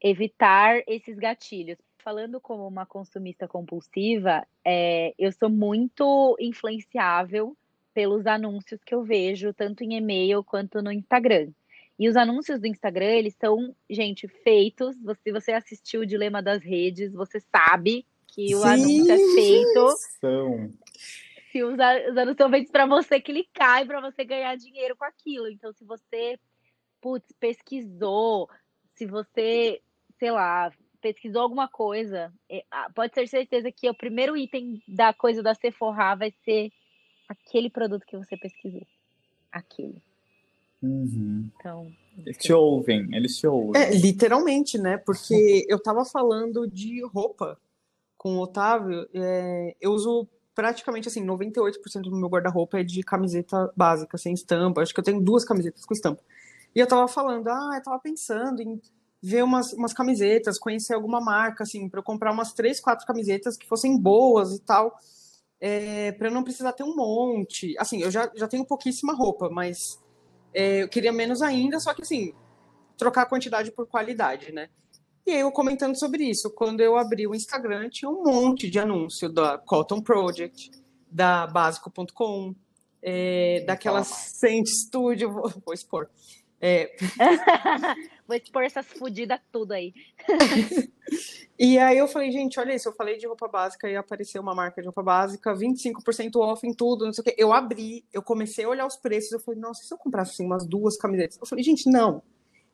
evitar esses gatilhos. Falando como uma consumista compulsiva, é, eu sou muito influenciável pelos anúncios que eu vejo, tanto em e-mail quanto no Instagram. E os anúncios do Instagram, eles são, gente, feitos. Se você assistiu o Dilema das Redes, você sabe que o Sim, anúncio é feito. São. Se os, os anúncios são feitos para você clicar e para você ganhar dinheiro com aquilo. Então, se você, putz, pesquisou, se você, sei lá, pesquisou alguma coisa, ah, pode ter certeza que o primeiro item da coisa da Sephora vai ser aquele produto que você pesquisou. Aquele. Uhum. Então, Eles te ouvem, eles te ouvem. É, literalmente, né? Porque [laughs] eu tava falando de roupa com o Otávio. é, eu uso praticamente assim, 98% do meu guarda-roupa é de camiseta básica, sem estampa. Acho que eu tenho duas camisetas com estampa. E eu tava falando, ah, eu tava pensando em ver umas, umas camisetas, conhecer alguma marca, assim, para eu comprar umas três, quatro camisetas que fossem boas e tal, é, para eu não precisar ter um monte. Assim, eu já, já tenho pouquíssima roupa, mas é, eu queria menos ainda, só que assim, trocar quantidade por qualidade, né? E eu comentando sobre isso, quando eu abri o Instagram, tinha um monte de anúncio da Cotton Project, da Básico.com, é, daquela. Scent Studio, [laughs] vou, vou expor. É, [laughs] vou expor essas fodidas tudo aí. [laughs] e aí eu falei, gente, olha isso, eu falei de roupa básica e apareceu uma marca de roupa básica, 25% off em tudo, não sei o quê. Eu abri, eu comecei a olhar os preços, eu falei, nossa, se eu comprasse assim, umas duas camisetas? Eu falei, gente, não,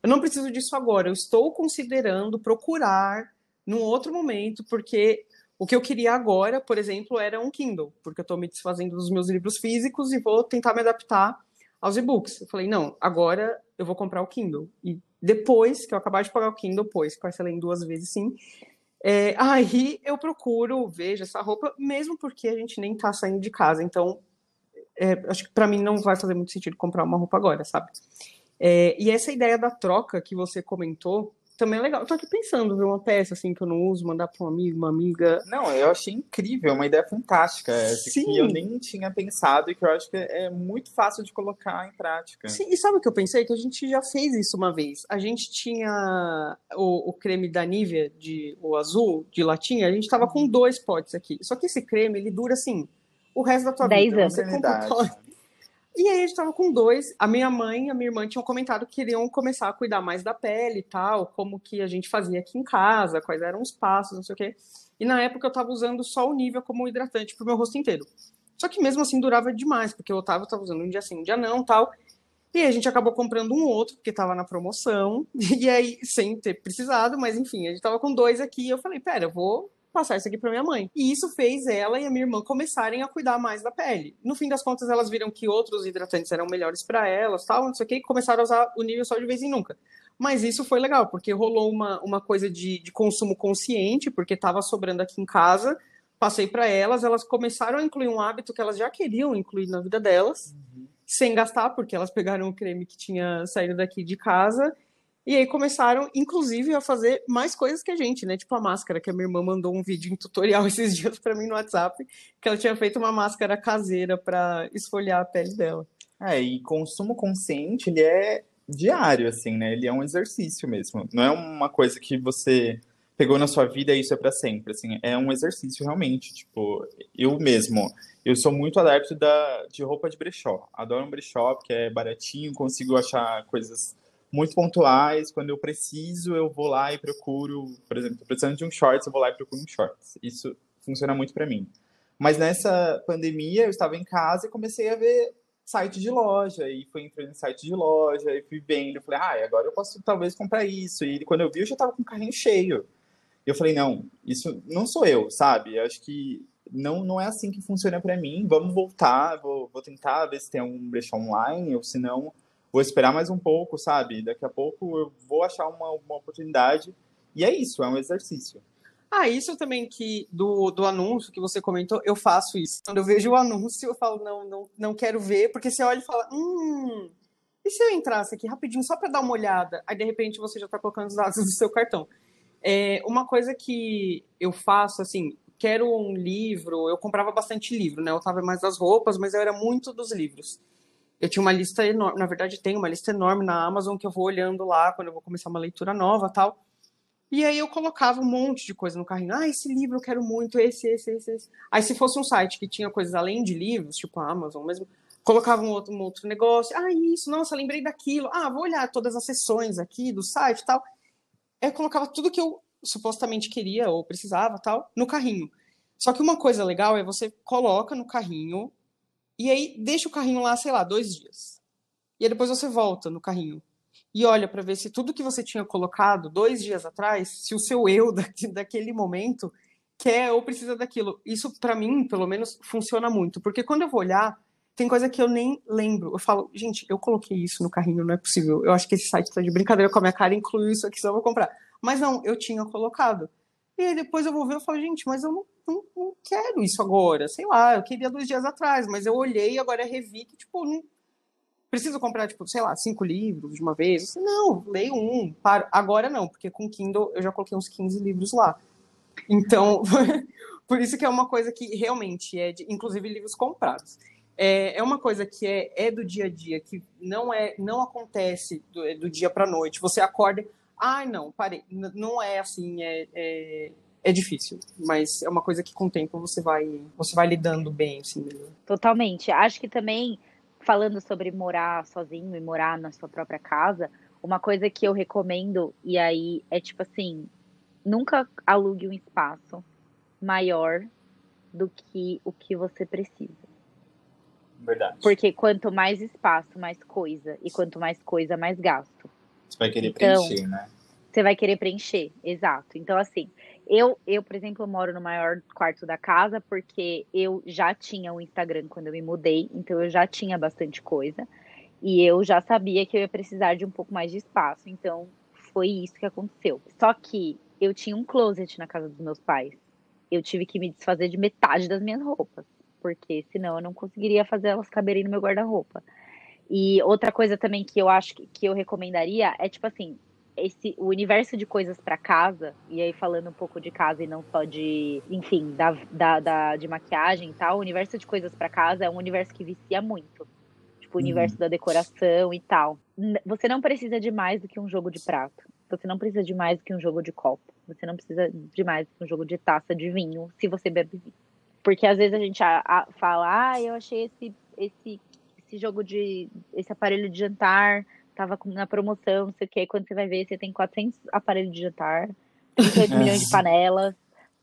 eu não preciso disso agora, eu estou considerando procurar num outro momento, porque o que eu queria agora, por exemplo, era um Kindle, porque eu estou me desfazendo dos meus livros físicos e vou tentar me adaptar aos e-books. Eu falei, não, agora eu vou comprar o Kindle. E depois que eu acabar de pagar o Kindle, pois parcelei em duas vezes sim, é, aí eu procuro, vejo essa roupa, mesmo porque a gente nem tá saindo de casa. Então, é, acho que para mim não vai fazer muito sentido comprar uma roupa agora, sabe? É, e essa ideia da troca que você comentou também é legal. Eu tô aqui pensando, ver uma peça assim que eu não uso, mandar para um amigo, uma amiga. Não, eu achei incrível, uma ideia fantástica. Essa Sim. que eu nem tinha pensado e que eu acho que é muito fácil de colocar em prática. Sim, e sabe o que eu pensei? Que a gente já fez isso uma vez. A gente tinha o, o creme da Nivea, de, o azul, de latinha, a gente tava com dois potes aqui. Só que esse creme, ele dura assim, o resto da tua Dez vida. anos. Você compra pote. E aí a gente tava com dois. A minha mãe e a minha irmã tinham comentado que queriam começar a cuidar mais da pele e tal, como que a gente fazia aqui em casa, quais eram os passos, não sei o quê. E na época eu tava usando só o nível como hidratante pro meu rosto inteiro. Só que mesmo assim durava demais, porque o Otávio tava usando um dia sim, um dia não, tal. E aí a gente acabou comprando um outro, porque tava na promoção. [laughs] E aí, sem ter precisado, mas enfim, a gente tava com dois aqui. E eu falei, pera, eu vou passar isso aqui pra minha mãe. E isso fez ela e a minha irmã começarem a cuidar mais da pele. No fim das contas, elas viram que outros hidratantes eram melhores pra elas, tal, não sei o que, e começaram a usar o nível só de vez em nunca. Mas isso foi legal, porque rolou uma, uma coisa de, de consumo consciente, porque tava sobrando aqui em casa. Passei pra elas, elas começaram a incluir um hábito que elas já queriam incluir na vida delas sem gastar, porque elas pegaram o creme que tinha saído daqui de casa. E aí começaram, inclusive, a fazer mais coisas que a gente, né? Tipo a máscara, que a minha irmã mandou um vídeo em tutorial [laughs] esses dias pra mim no WhatsApp, que ela tinha feito uma máscara caseira pra esfoliar a pele dela. É, e consumo consciente, ele é diário, assim, né? Ele é um exercício mesmo. Não é uma coisa que você pegou na sua vida e isso é pra sempre, assim. É um exercício realmente. Tipo, eu mesmo, eu sou muito adepto da, de roupa de brechó. Adoro um brechó, porque é baratinho, consigo achar coisas muito pontuais. Quando eu preciso, eu vou lá e procuro, por exemplo, tô precisando de um shorts, eu vou lá e procuro um shorts. Isso funciona muito pra mim. Mas nessa pandemia, eu estava em casa e comecei a ver site de loja, e fui entrando em site de loja, e fui vendo, eu falei, ah, agora eu posso talvez comprar isso. E quando eu vi, eu já tava com o carrinho cheio. Eu falei, não, isso não sou eu, sabe? Eu acho que não, não é assim que funciona pra mim. Vamos voltar, vou, vou tentar ver se tem algum brechó online, ou se não, vou esperar mais um pouco, sabe? Daqui a pouco eu vou achar uma, uma oportunidade. E é isso, é um exercício. Ah, isso também que do, do anúncio que você comentou, eu faço isso. Quando eu vejo o anúncio, eu falo, não, não, não quero ver, porque você olha e fala, hum, e se eu entrasse aqui rapidinho só para dar uma olhada? Aí de repente você já está colocando os dados do seu cartão. É, uma coisa que eu faço, assim, quero um livro, eu comprava bastante livro, né? Eu tava mais das roupas, mas eu era muito dos livros. Eu tinha uma lista enorme, na verdade tem uma lista enorme na Amazon que eu vou olhando lá quando eu vou começar uma leitura nova tal. E aí eu colocava um monte de coisa no carrinho. Ah, esse livro eu quero muito, esse, esse, esse, esse. Aí se fosse um site que tinha coisas além de livros, tipo a Amazon mesmo, colocava um outro, um outro negócio. Ah, isso, nossa, lembrei daquilo. Ah, vou olhar todas as sessões aqui do site e tal. Eu colocava tudo que eu supostamente queria ou precisava tal no carrinho. Só que uma coisa legal é você coloca no carrinho e aí deixa o carrinho lá, sei lá, dois dias. E aí depois você volta no carrinho e olha para ver se tudo que você tinha colocado dois dias atrás, se o seu eu [laughs] daquele momento quer ou precisa daquilo. Isso, para mim, pelo menos, funciona muito. Porque quando eu vou olhar, tem coisa que eu nem lembro. Eu falo, gente, eu coloquei isso no carrinho, não é possível. Eu acho que esse site tá de brincadeira com a minha cara, incluiu isso aqui, só vou comprar. Mas não, eu tinha colocado. E aí depois eu vou ver e falo, gente, mas eu não, não, não, quero isso agora. Sei lá, eu queria dois dias atrás, mas eu olhei e agora revi que, tipo, não preciso comprar, tipo, sei lá, cinco livros de uma vez. Não, leio um, paro. Agora não, porque com Kindle eu já coloquei uns 15 livros lá. Então, [laughs] por isso que é uma coisa que realmente é, de, inclusive livros comprados. É, é uma coisa que é, é do dia a dia, que não é não acontece do, do dia para noite. Você acorda, ai ah, não, parei, não é assim, é, é, é, difícil, mas é uma coisa que com o tempo você vai você vai lidando bem, assim. Totalmente. Acho que também falando sobre morar sozinho e morar na sua própria casa, uma coisa que eu recomendo e aí é tipo assim, nunca alugue um espaço maior do que o que você precisa. Verdade. Porque quanto mais espaço, mais coisa. E quanto mais coisa, mais gasto. Você vai querer então, preencher, né? Você vai querer preencher, exato. Então, assim, eu, eu, por exemplo, moro no maior quarto da casa porque eu já tinha o um Instagram quando eu me mudei, então eu já tinha bastante coisa. E eu já sabia que eu ia precisar de um pouco mais de espaço. Então, foi isso que aconteceu. Só que eu tinha um closet na casa dos meus pais. Eu tive que me desfazer de metade das minhas roupas, porque senão eu não conseguiria fazer elas caberem no meu guarda-roupa. E outra coisa também que eu acho que, que eu recomendaria é tipo assim, esse o universo de coisas para casa, e aí falando um pouco de casa e não só de, enfim, da, da, da de maquiagem e tal, o universo de coisas para casa é um universo que vicia muito. Tipo, o universo uhum. da decoração e tal. Você não precisa de mais do que um jogo de prato. Você não precisa de mais do que um jogo de copo. Você não precisa de mais do que um jogo de taça de vinho, se você bebe vinho. Porque às vezes a gente a, a, fala, ah, eu achei esse, esse, esse jogo de. esse aparelho de jantar, tava na promoção, não sei o quê. Quando você vai ver, você tem 400 aparelhos de jantar, 38 milhões de panelas.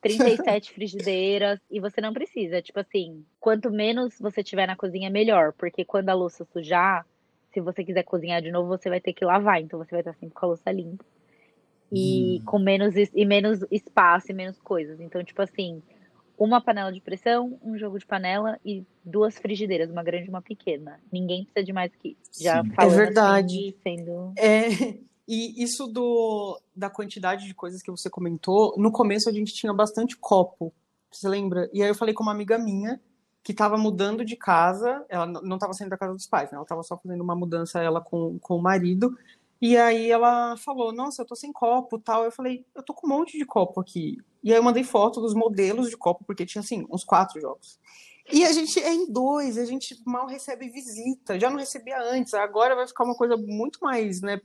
37 [laughs] frigideiras e você não precisa. Tipo assim, quanto menos você tiver na cozinha, melhor. Porque quando a louça sujar, se você quiser cozinhar de novo, você vai ter que lavar. Então você vai estar sempre com a louça limpa e hum. com menos e menos espaço e menos coisas. Então, tipo assim, uma panela de pressão, um jogo de panela e duas frigideiras, uma grande e uma pequena. Ninguém precisa de mais que isso. Já é verdade. Assim, sendo... É, e isso do, da quantidade de coisas que você comentou, no começo a gente tinha bastante copo, você lembra? E aí eu falei com uma amiga minha que estava mudando de casa, ela não estava saindo da casa dos pais, né? ela estava só fazendo uma mudança ela com, com o marido, e aí ela falou, nossa, eu tô sem copo tal. Eu falei, eu tô com um monte de copo aqui. E aí eu mandei foto dos modelos de copo, porque tinha assim, uns quatro jogos. E a gente é em dois, a gente mal recebe visita, já não recebia antes, agora vai ficar uma coisa muito mais, né,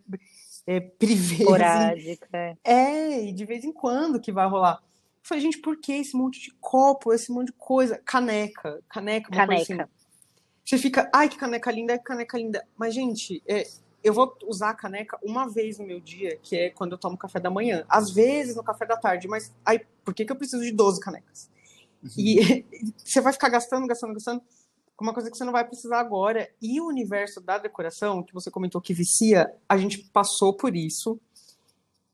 é, privê. Assim. Esporádica. É, e de vez em quando que vai rolar. Eu falei, gente, por que esse monte de copo, esse monte de coisa? Caneca, caneca, uma caneca. coisa assim. Você fica, ai, que caneca linda, que caneca linda. Mas, gente, é, eu vou usar a caneca uma vez no meu dia, que é quando eu tomo café da manhã. Às vezes no café da tarde, mas aí, por que, que eu preciso de 12 canecas? Uhum. E [laughs] você vai ficar gastando, gastando, gastando com uma coisa que você não vai precisar agora. E o universo da decoração, que você comentou que vicia, a gente passou por isso.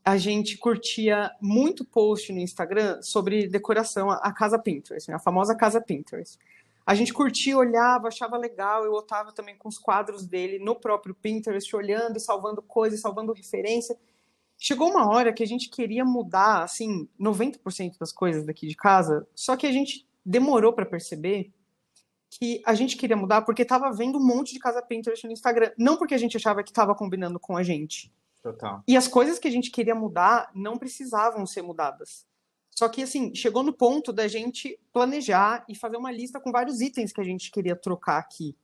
A gente curtia muito post no Instagram sobre decoração, a casa Pinterest, né? a famosa casa Pinterest. A gente curtia, olhava, achava legal. Eu estava também com os quadros dele no próprio Pinterest, olhando e salvando coisas, salvando referência. Chegou uma hora que a gente queria mudar, assim, 90% das coisas daqui de casa, só que a gente demorou para perceber que a gente queria mudar porque estava vendo um monte de casa Pinterest no Instagram. Não porque a gente achava que estava combinando com a gente. Total. E as coisas que a gente queria mudar não precisavam ser mudadas. Só que, assim, chegou no ponto da gente planejar e fazer uma lista com vários itens que a gente queria trocar aqui.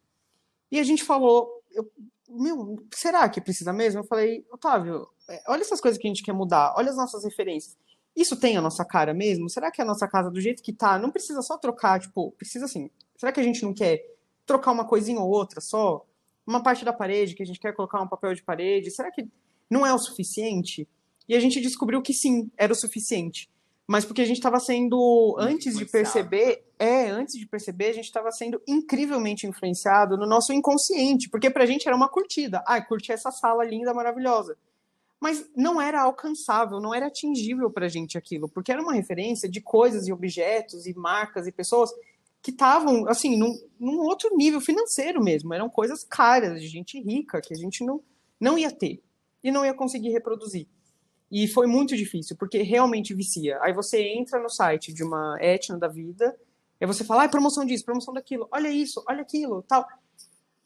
E a gente falou, eu, meu, será que precisa mesmo? Eu falei, Otávio, é, olha essas coisas que a gente quer mudar, olha as nossas referências. Isso tem a nossa cara mesmo? Será que a nossa casa, do jeito que tá, não precisa só trocar, tipo, precisa assim, será que a gente não quer trocar uma coisinha ou outra só? Uma parte da parede que a gente quer colocar um papel de parede, será que não é o suficiente? E a gente descobriu que sim, era o suficiente. Mas porque a gente estava sendo, antes de perceber, é, antes de perceber, a gente estava sendo incrivelmente influenciado no nosso inconsciente, porque pra gente era uma curtida. Ah, curtir essa sala linda, maravilhosa. Mas não era alcançável, não era atingível pra gente aquilo, porque era uma referência de coisas e objetos e marcas e pessoas que estavam, assim, num, num, outro nível financeiro mesmo. Eram coisas caras, de gente rica, que a gente não, não ia ter e não ia conseguir reproduzir. E foi muito difícil, porque realmente vicia. Aí você entra no site de uma etna da vida, e você fala, ah, promoção disso, promoção daquilo, olha isso, olha aquilo, tal.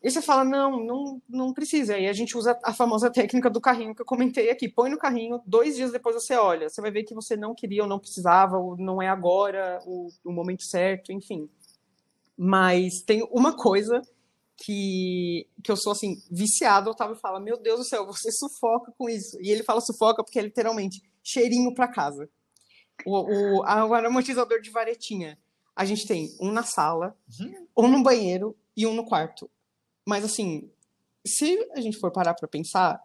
E você fala, não, não, não precisa. Aí a gente usa a famosa [laughs] técnica do carrinho que eu comentei aqui. Põe no carrinho, dois dias depois você olha. Você vai ver que você não queria ou não precisava, ou não é agora o momento certo, enfim. Mas tem uma coisa que, que eu sou assim, viciado, o Otávio fala, meu Deus do céu, você sufoca com isso. E ele fala sufoca porque é literalmente cheirinho para casa. O, o, o aromatizador de varetinha. A gente tem um na sala, uhum. um no banheiro e um no quarto. Mas assim, se a gente for parar para pensar,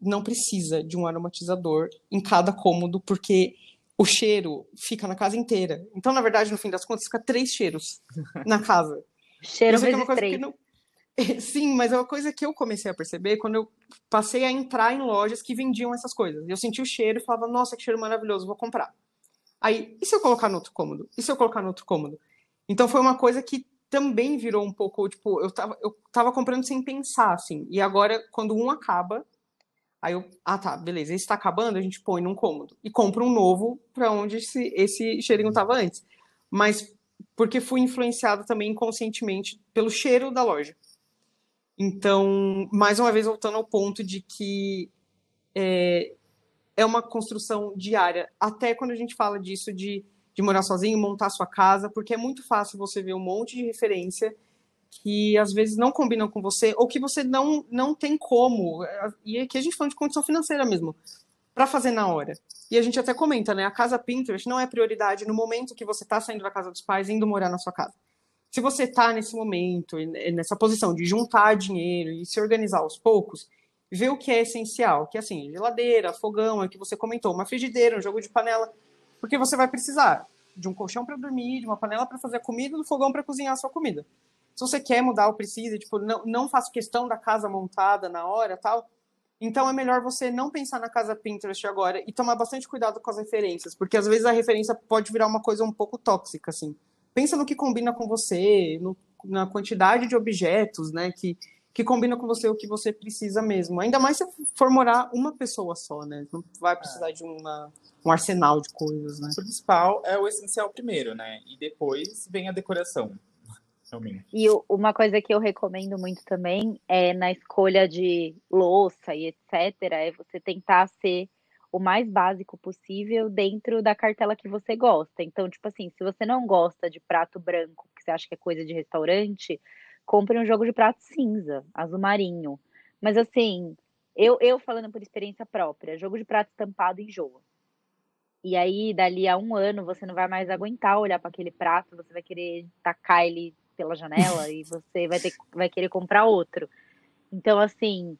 não precisa de um aromatizador em cada cômodo, porque o cheiro fica na casa inteira. Então, na verdade, no fim das contas, fica três cheiros na casa. [laughs] Cheiro vezes é uma coisa três. Que não, [laughs] Sim, mas é uma coisa que eu comecei a perceber quando eu passei a entrar em lojas que vendiam essas coisas. Eu senti o cheiro e falava, nossa, que cheiro maravilhoso, vou comprar. Aí, e se eu colocar no outro cômodo? E se eu colocar no outro cômodo? Então foi uma coisa que também virou um pouco, tipo, eu tava, eu tava comprando sem pensar, assim. E agora, quando um acaba, aí eu, ah tá, beleza, esse tá acabando, a gente põe num cômodo. E compra um novo para onde esse, esse cheirinho tava antes. Mas porque fui influenciado também inconscientemente pelo cheiro da loja. Então, mais uma vez, voltando ao ponto de que é, é uma construção diária, até quando a gente fala disso de, de morar sozinho, montar sua casa, porque é muito fácil você ver um monte de referência que às vezes não combinam com você, ou que você não, não tem como, e aqui a gente fala de condição financeira mesmo, para fazer na hora. E a gente até comenta, né? A casa Pinterest não é prioridade no momento que você está saindo da casa dos pais e indo morar na sua casa se você está nesse momento, nessa posição de juntar dinheiro e se organizar aos poucos, ver o que é essencial, que é assim, geladeira, fogão, é que você comentou, uma frigideira, um jogo de panela, porque você vai precisar de um colchão para dormir, de uma panela para fazer a comida, do fogão para cozinhar a sua comida. Se você quer mudar ou precisa, tipo, não, não faço questão da casa montada na hora, tal, então é melhor você não pensar na casa Pinterest agora e tomar bastante cuidado com as referências, porque às vezes a referência pode virar uma coisa um pouco tóxica, assim pensa no que combina com você, no, na quantidade de objetos, né, que, que combina com você o que você precisa mesmo. Ainda mais se for morar uma pessoa só, né? Não vai precisar é. de uma, um arsenal de coisas, né? O principal é o essencial primeiro, né? E depois vem a decoração. [laughs] E uma coisa que eu recomendo muito também é na escolha de louça e etc. é você tentar ser o mais básico possível dentro da cartela que você gosta. Então, tipo assim, se você não gosta de prato branco, que você acha que é coisa de restaurante, compre um jogo de prato cinza, azul marinho. Mas assim, eu, eu falando por experiência própria, jogo de prato estampado enjoa. E aí, dali a um ano, você não vai mais aguentar olhar para aquele prato, você vai querer tacar ele pela janela [laughs] e você vai, ter, vai querer comprar outro. Então, assim,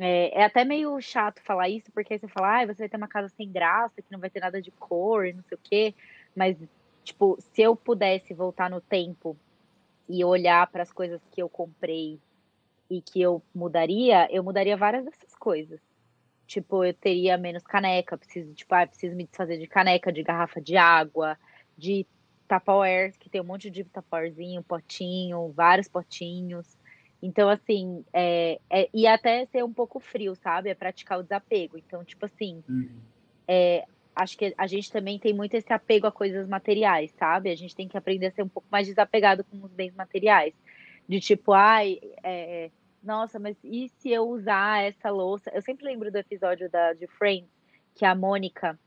é, é, até meio chato falar isso, porque aí você fala, ah, você vai ter uma casa sem graça, que não vai ter nada de cor, não sei o quê. Mas, tipo, se eu pudesse voltar no tempo e olhar para as coisas que eu comprei e que eu mudaria, eu mudaria várias dessas coisas. Tipo, eu teria menos caneca, preciso, tipo, ah, preciso me desfazer de caneca, de garrafa de água, de Tupperware, que tem um monte de Tupperwarezinho, potinho, vários potinhos. Então, assim, é, é, e até ser um pouco frio, sabe? É praticar o desapego. Então, tipo assim, uhum. é, acho que a gente também tem muito esse apego a coisas materiais, sabe? A gente tem que aprender a ser um pouco mais desapegado com os bens materiais. De tipo, ai, é, nossa, mas e se eu usar essa louça? Eu sempre lembro do episódio da, de Friends, que a Mônica,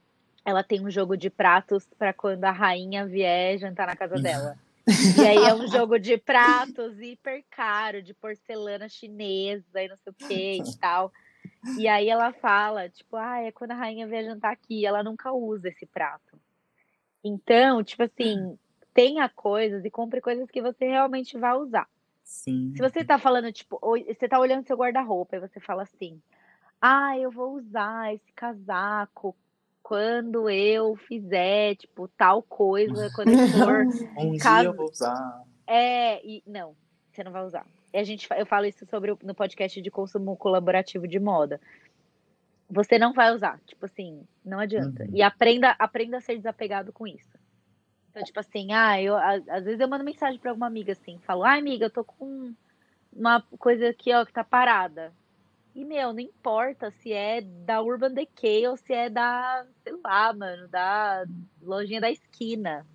ela tem um jogo de pratos para quando a rainha vier jantar na casa dela. E aí é um jogo de pratos hiper caro, de porcelana chinesa e não sei o que e tal. E aí ela fala, tipo, ah, é quando a rainha vier jantar aqui, ela nunca usa esse prato. Então, tipo assim, tenha coisas e compre coisas que você realmente vai usar. Sim. Se você tá falando, tipo, você tá olhando seu guarda-roupa e você fala assim: Ah, eu vou usar esse casaco quando eu fizer, tipo, tal coisa, quando eu for. [laughs] Um dia eu vou usar. É, e não, você não vai usar. E a gente, eu falo isso sobre no podcast de consumo colaborativo de moda. Você não vai usar, tipo assim, não adianta. Uhum. E aprenda, aprenda a ser desapegado com isso. Então, tipo assim, ah, eu a- às vezes eu mando mensagem pra alguma amiga assim, falo, ai amiga, eu tô com uma coisa aqui, ó, que tá parada. E, meu, não importa se é da Urban Decay ou se é da, sei lá, mano, da lojinha da esquina.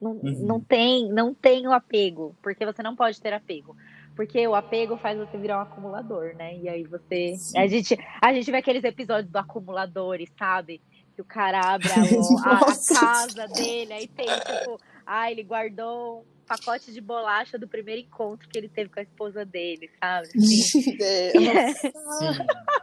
Não, Uhum. não tem, não tem o apego, porque você não pode ter apego. Porque o apego faz você virar um acumulador, né? E aí você. Sim. A gente, a gente vê aqueles episódios do acumuladores, sabe? Que o cara abre a, [laughs] a- a casa dele, aí tem, tipo, ah, ele guardou pacote de bolacha do primeiro encontro que ele teve com a esposa dele, sabe? Assim. [laughs] É. [laughs]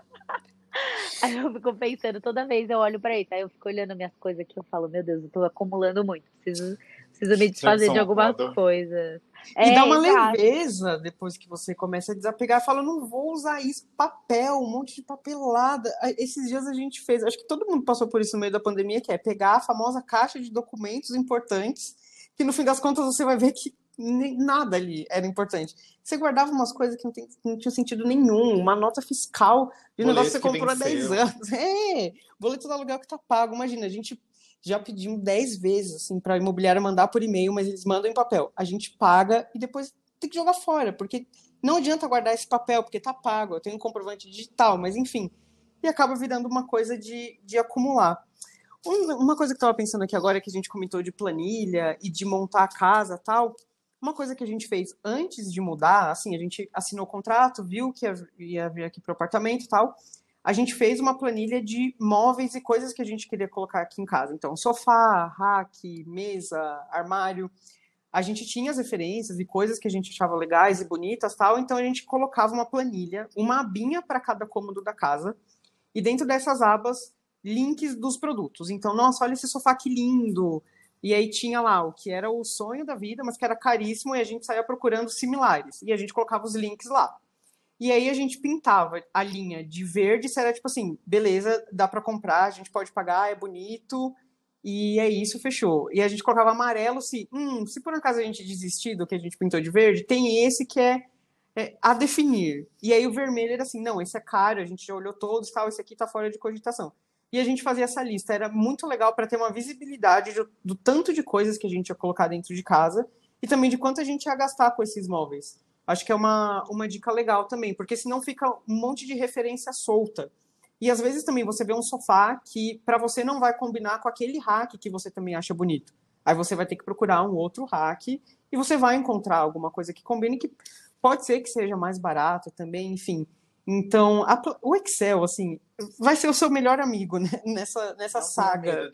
Aí eu fico pensando, toda vez eu olho pra isso, aí eu fico olhando minhas coisas aqui, eu falo, meu Deus, eu tô acumulando muito, preciso, preciso me desfazer de um algumas coisas. E É, dá uma exato. leveza depois que você começa a desapegar. Fala, não vou usar isso, papel, um monte de papelada. Esses dias a gente fez, acho que todo mundo passou por isso no meio da pandemia, que é pegar a famosa caixa de documentos importantes, que no fim das contas você vai ver que nem nada ali era importante. Você guardava umas coisas que não, tem, não tinham sentido nenhum, uma nota fiscal de um negócio que você comprou há 10 venceu. anos. [laughs] É, boleto do aluguel que tá pago. Imagina, a gente já pedimos 10 vezes assim para a imobiliária mandar por e-mail, mas eles mandam em papel. A gente paga e depois tem que jogar fora, porque não adianta guardar esse papel, porque tá pago. Eu tenho um comprovante digital, mas enfim. E acaba virando uma coisa de, de acumular. Um- Uma coisa que eu estava pensando aqui agora, que a gente comentou de planilha e de montar a casa tal. Uma coisa que a gente fez antes de mudar, assim, a gente assinou o contrato, viu que ia, vir aqui para o apartamento e tal. A gente fez uma planilha de móveis e coisas que a gente queria colocar aqui em casa. Então, sofá, rack, mesa, armário. A gente tinha as referências e coisas que a gente achava legais e bonitas tal. Então, a gente colocava uma planilha, uma abinha para cada cômodo da casa. E dentro dessas abas, links dos produtos. Então, nossa, olha esse sofá que lindo. E aí tinha lá o que era o sonho da vida, mas que era caríssimo, e a gente saía procurando similares. E a gente colocava os links lá. E aí a gente pintava a linha de verde, se era tipo assim, beleza, dá para comprar, a gente pode pagar, é bonito, e é isso, fechou. E a gente colocava amarelo se, hum, se por acaso a gente desistir do que a gente pintou de verde, tem esse que é, é a definir. E aí o vermelho era assim, não, esse é caro, a gente já olhou todos, tal, esse aqui tá fora de cogitação. E a gente fazia essa lista, era muito legal para ter uma visibilidade do, do tanto de coisas que a gente ia colocar dentro de casa e também de quanto a gente ia gastar com esses móveis. Acho que é uma, uma dica legal também, porque senão fica um monte de referência solta. E às vezes também você vê um sofá que para você não vai combinar com aquele rack que você também acha bonito. Aí você vai ter que procurar um outro rack e você vai encontrar alguma coisa que combine que pode ser que seja mais barato também, enfim. Então, a o Excel, assim, vai ser o seu melhor amigo né, [laughs] nessa, nessa Não saga.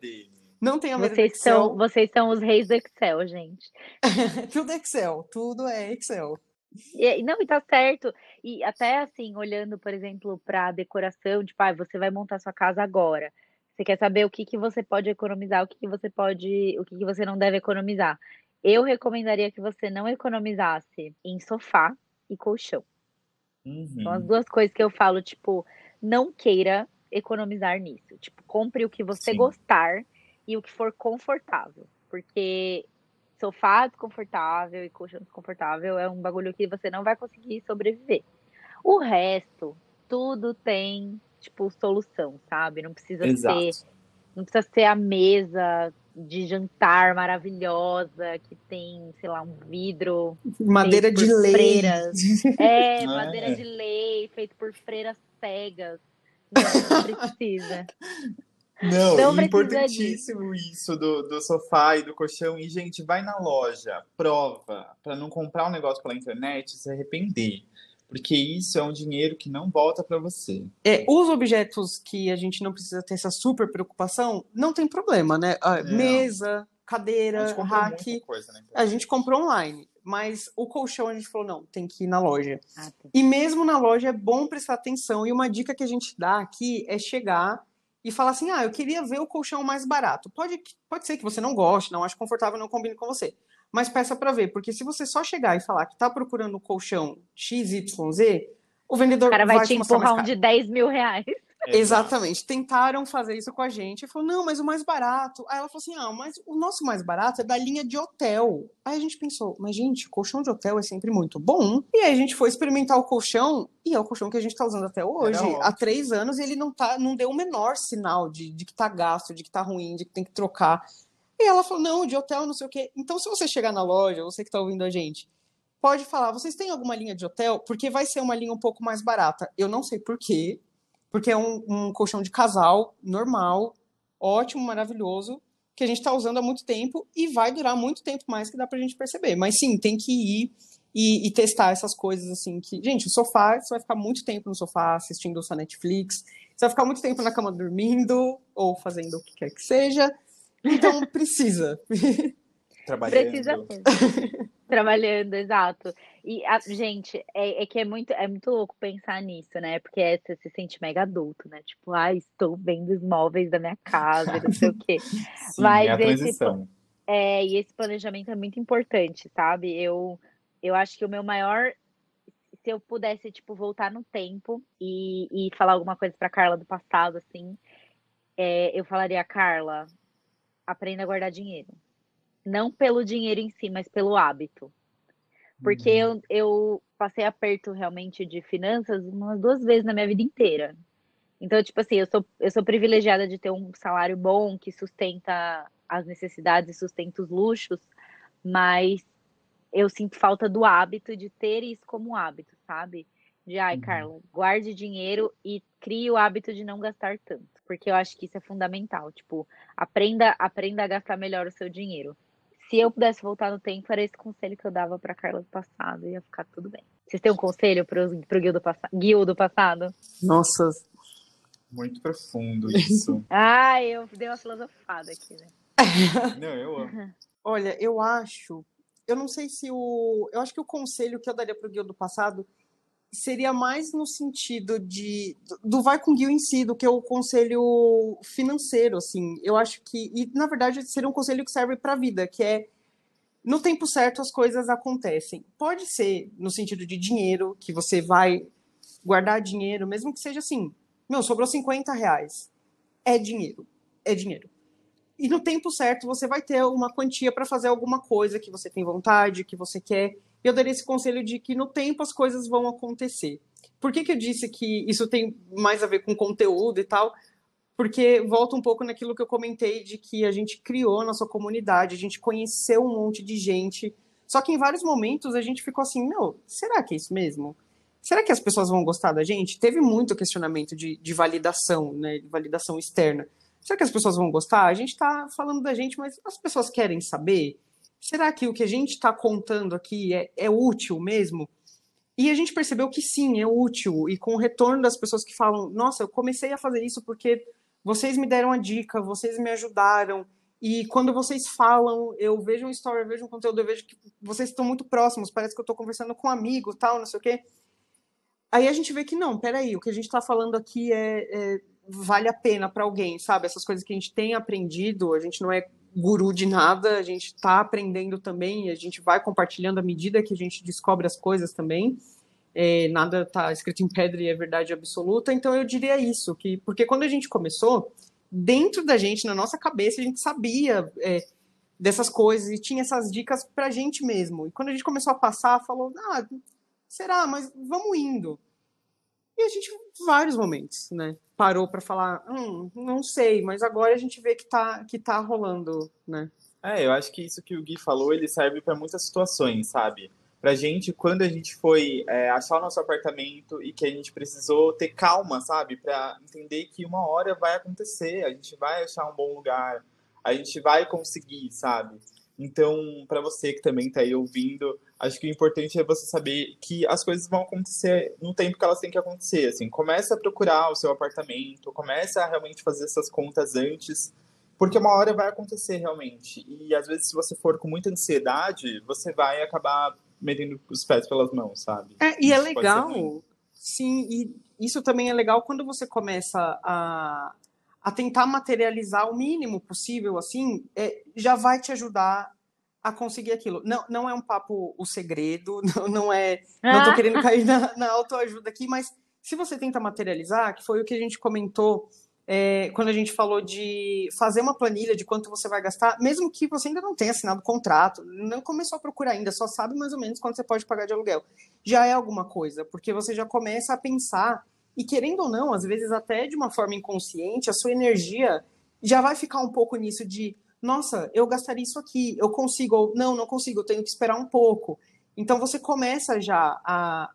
Não tenha medo do Vocês Excel. são, vocês são os reis do Excel, gente. [laughs] Tudo é Excel, tudo é Excel. E, não, e tá certo. E até assim, olhando, por exemplo, para decoração, tipo, ah, você vai montar sua casa agora. Você quer saber o que que você pode economizar, o que que você pode, o que que você não deve economizar. Eu recomendaria que você não economizasse em sofá e colchão. São as Uhum. duas coisas que eu falo, tipo, não queira economizar nisso. Tipo, compre o que você Sim. gostar e o que for confortável. Porque sofá desconfortável e colchão desconfortável é um bagulho que você não vai conseguir sobreviver. O resto, tudo tem, tipo, solução, sabe? Não precisa ser Exato. não precisa ser a mesa de jantar maravilhosa que tem, sei lá, um vidro Madeira feito de por lei. freiras. [laughs] É, É. madeira de lei, feito por freiras cegas. Não, não precisa. Não, Não importantíssimo isso do, do sofá e do colchão. E, gente, vai na loja, prova, para não comprar um negócio pela internet e se arrepender. Porque isso é um dinheiro que não volta para você. É, os objetos que a gente não precisa ter essa super preocupação, não tem problema, né? Ah, Não. Mesa, A cadeira, comprou rack, né? a gente comprou online. Mas o colchão a gente falou, não, tem que ir na loja. Ah, tem. E mesmo na loja é bom prestar atenção. E uma dica que a gente dá aqui é chegar e falar assim: ah, eu queria ver o colchão mais barato. Pode, pode ser que você não goste, não ache confortável, não combine com você. Mas peça para ver, porque se você só chegar e falar que está procurando um colchão XYZ, o vendedor O cara vai, vai te empurrar um de 10 mil reais. Exatamente. Tentaram fazer isso com a gente. Falou, não, mas o mais barato. Aí ela falou assim: ah, mas o nosso mais barato é da linha de hotel. Aí a gente pensou, mas gente, o colchão de hotel é sempre muito bom. E aí a gente foi experimentar o colchão, e é o colchão que a gente tá usando até hoje, há três anos, e ele não, tá, não deu o menor sinal de, de que tá gasto, de que tá ruim, de que tem que trocar. E ela falou, não, de hotel, não sei o quê. Então, se você chegar na loja, você que tá ouvindo a gente, pode falar, vocês têm alguma linha de hotel? Porque vai ser uma linha um pouco mais barata. Eu não sei por quê, porque é um, um colchão de casal normal, ótimo, maravilhoso, que a gente está usando há muito tempo e vai durar muito tempo mais que dá pra gente perceber. Mas sim, tem que ir e, e testar essas coisas assim que. Gente, o sofá, você vai ficar muito tempo no sofá assistindo sua Netflix, você vai ficar muito tempo na cama dormindo ou fazendo o que quer que seja. Então precisa. [laughs] Trabalhando. Precisa mesmo. Trabalhando, exato. E, a- gente, é, é que é muito, é muito louco pensar nisso, né? Porque é, você se sente mega adulto, né? Tipo, ah, estou vendo os móveis da minha casa, não sei o quê. [laughs] Sim, Mas é a esse transição. É, e esse planejamento é muito importante, sabe? Eu, eu acho que o meu maior. Se eu pudesse, tipo, voltar no tempo e, e falar alguma coisa pra Carla do passado, assim, é, eu falaria, Carla, aprenda a guardar dinheiro. Não pelo dinheiro em si, mas pelo hábito. Porque eu, eu passei aperto realmente de finanças umas duas vezes na minha vida inteira. Então, tipo assim, eu sou, eu sou privilegiada de ter um salário bom que sustenta as necessidades e sustenta os luxos, mas eu sinto falta do hábito de ter isso como hábito, sabe? De, ai, Uhum. Carla, guarde dinheiro e crie o hábito de não gastar tanto. Porque eu acho que isso é fundamental. Tipo, aprenda, aprenda a gastar melhor o seu dinheiro. Se eu pudesse voltar no tempo, era esse conselho que eu dava pra Carla do passado, ia ficar tudo bem. Vocês têm um conselho pro, pro Gil do, Gil do passado? Nossa, Muito profundo isso. [laughs] Ah, eu dei uma filosofada aqui, né? [laughs] Não, eu amo. Olha, eu acho. Eu não sei se o. Eu acho que o conselho que eu daria para o Guil do passado seria mais no sentido de do vai com o Guil em si do que o conselho financeiro, assim. Eu acho que e na verdade seria um conselho que serve para a vida, que é no tempo certo as coisas acontecem. Pode ser no sentido de dinheiro, que você vai guardar dinheiro, mesmo que seja assim, meu, sobrou 50 reais. É dinheiro, é dinheiro. E no tempo certo você vai ter uma quantia para fazer alguma coisa que você tem vontade, que você quer. Eu daria esse conselho de que no tempo as coisas vão acontecer. Por que, que eu disse que isso tem mais a ver com conteúdo e tal? Porque volta um pouco naquilo que eu comentei de que a gente criou a nossa comunidade, a gente conheceu um monte de gente. Só que em vários momentos a gente ficou assim, meu, será que é isso mesmo? Será que as pessoas vão gostar da gente? Teve muito questionamento de, de validação, né? De validação externa. Será que as pessoas vão gostar? A gente está falando da gente, mas as pessoas querem saber? Será que o que a gente está contando aqui é, é útil mesmo? E a gente percebeu que sim, é útil. E com o retorno das pessoas que falam: Nossa, eu comecei a fazer isso porque vocês me deram a dica, vocês me ajudaram. E quando vocês falam, eu vejo um story, eu vejo um conteúdo, eu vejo que vocês estão muito próximos, parece que eu estou conversando com um amigo, tal, não sei o quê. Aí a gente vê que não, peraí, o que a gente está falando aqui é, é vale a pena para alguém, sabe? Essas coisas que a gente tem aprendido, a gente não é guru de nada, a gente está aprendendo também, a gente vai compartilhando à medida que a gente descobre as coisas também. É, nada está escrito em pedra e é verdade absoluta, então eu diria isso, que porque quando a gente começou, dentro da gente, na nossa cabeça, a gente sabia é, dessas coisas e tinha essas dicas para a gente mesmo. E quando a gente começou a passar, falou, ah, será? Mas vamos indo. E a gente, vários momentos, né? Parou para falar, hum, não sei, mas agora a gente vê que tá, que tá rolando, né? É, eu acho que isso que o Gui falou, ele serve para muitas situações, sabe? Pra gente, quando a gente foi é, achar o nosso apartamento e que a gente precisou ter calma, sabe? Pra entender que uma hora vai acontecer, a gente vai achar um bom lugar, a gente vai conseguir, sabe? Então, para você que também tá aí ouvindo, acho que o importante é você saber que as coisas vão acontecer no tempo que elas têm que acontecer, assim. Começa a procurar o seu apartamento, começa a realmente fazer essas contas antes, porque uma hora vai acontecer realmente. E às vezes, se você for com muita ansiedade, você vai acabar metendo os pés pelas mãos, sabe? É, e é Isso ruim. legal, sim, e isso também é legal quando você começa a, a tentar materializar o mínimo possível, assim, é, já vai te ajudar a conseguir aquilo. Não, não é um papo o segredo, [laughs] não, não é. Não tô Ah. querendo cair na, na autoajuda aqui, mas se você tenta materializar, que foi o que a gente comentou é, quando a gente falou de fazer uma planilha de quanto você vai gastar, mesmo que você ainda não tenha assinado o contrato, não começou a procurar ainda, só sabe mais ou menos quanto você pode pagar de aluguel. Já é alguma coisa, porque você já começa a pensar, e querendo ou não, às vezes até de uma forma inconsciente, a sua energia já vai ficar um pouco nisso de nossa, eu gastaria isso aqui, eu consigo, ou não, não consigo, eu tenho que esperar um pouco. Então você começa já a,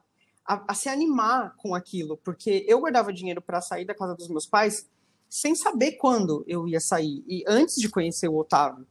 a, a se animar com aquilo, porque eu guardava dinheiro para sair da casa dos meus pais sem saber quando eu ia sair, e antes de conhecer o Otávio.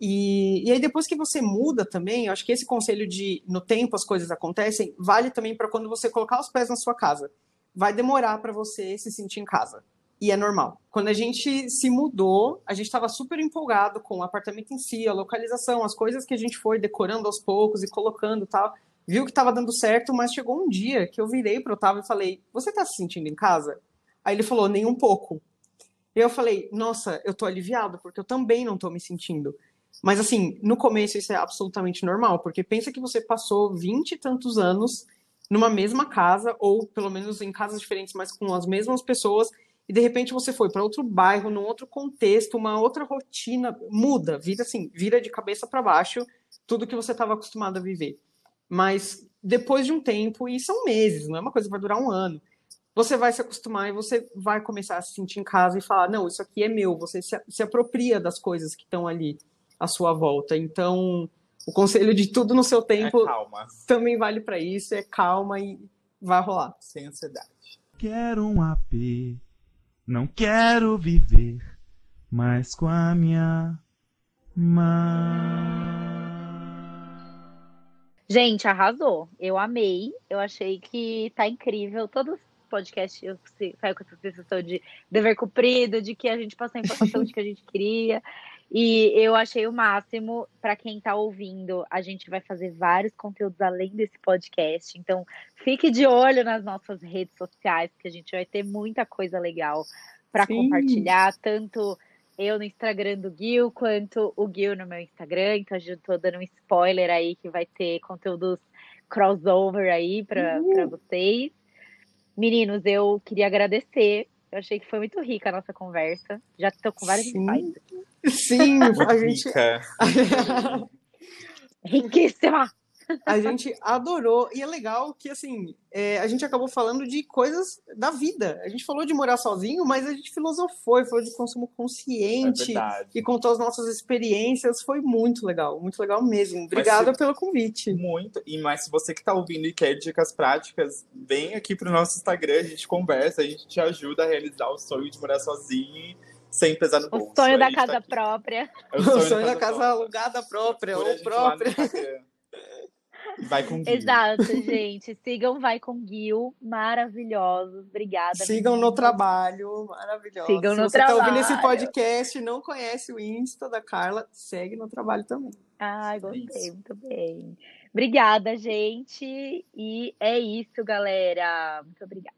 E, e aí depois que você muda também, eu acho que esse conselho de no tempo as coisas acontecem, vale também para quando você colocar os pés na sua casa. Vai demorar para você se sentir em casa e é normal. Quando a gente se mudou, a gente estava super empolgado com o apartamento em si, a localização, as coisas que a gente foi decorando aos poucos e colocando tal. Viu que estava dando certo, mas chegou um dia que eu virei para o Otávio e falei: Você está se sentindo em casa? Aí ele falou: Nem um pouco. Eu falei: Nossa, eu tô aliviado, porque eu também não tô me sentindo. Mas assim, no começo isso é absolutamente normal, porque pensa que você passou vinte e tantos anos numa mesma casa, ou pelo menos em casas diferentes, mas com as mesmas pessoas, e de repente você foi para outro bairro, num outro contexto, uma outra rotina, muda, vira assim, vira de cabeça para baixo tudo que você estava acostumado a viver. Mas depois de um tempo, e são meses, não é uma coisa que vai durar um ano, você vai se acostumar e você vai começar a se sentir em casa e falar: não, isso aqui é meu. Você se, se apropria das coisas que estão ali à sua volta. Então, o conselho de tudo no seu É tempo calma, também vale para isso: é calma e vai rolar. sem ansiedade. Quero um AP, não quero viver mais com a minha mãe. Gente, arrasou. Eu amei. Eu achei que tá incrível. Todos os podcasts eu saio com essa sensação de dever cumprido, de que a gente passou a [laughs] informação de que a gente queria. E eu achei o máximo. Para quem tá ouvindo, a gente vai fazer vários conteúdos além desse podcast. Então, fique de olho nas nossas redes sociais, porque a gente vai ter muita coisa legal para compartilhar, tanto eu no Instagram do Gil, quanto o Gil no meu Instagram. Então, a gente tô dando um spoiler aí que vai ter conteúdos crossover aí para vocês. Meninos, eu queria agradecer. Eu achei que foi muito rica a nossa conversa. Já tô com vários Sim. insights. Sim, a gente. [laughs] Riquíssima! a gente adorou. E é legal que, assim, é, a gente acabou falando de coisas da vida. A gente falou de morar sozinho, mas a gente filosofou e falou de consumo É consciente. verdade. e contou as nossas experiências. Foi muito legal, muito legal mesmo. Obrigada se- pelo convite. Muito. E mas se você que tá ouvindo e quer dicas práticas, vem aqui pro nosso Instagram, a gente conversa, a gente te ajuda a realizar o sonho de morar sozinho sem pesar no O bolso. sonho da tá casa aqui. própria. É O sonho da própria. casa alugada própria, Procura ou própria. [laughs] Vai com Gui. Exato, [laughs] gente. Sigam Vai com Gil. Maravilhosos. Obrigada. Sigam no trabalho, maravilhoso. Sigam Se no você tá ouvindo esse trabalho. podcast e não conhece o Insta da Carla, segue no trabalho também. Ai, gostei, isso. muito bem. Obrigada, gente. E é isso, galera. Muito obrigada.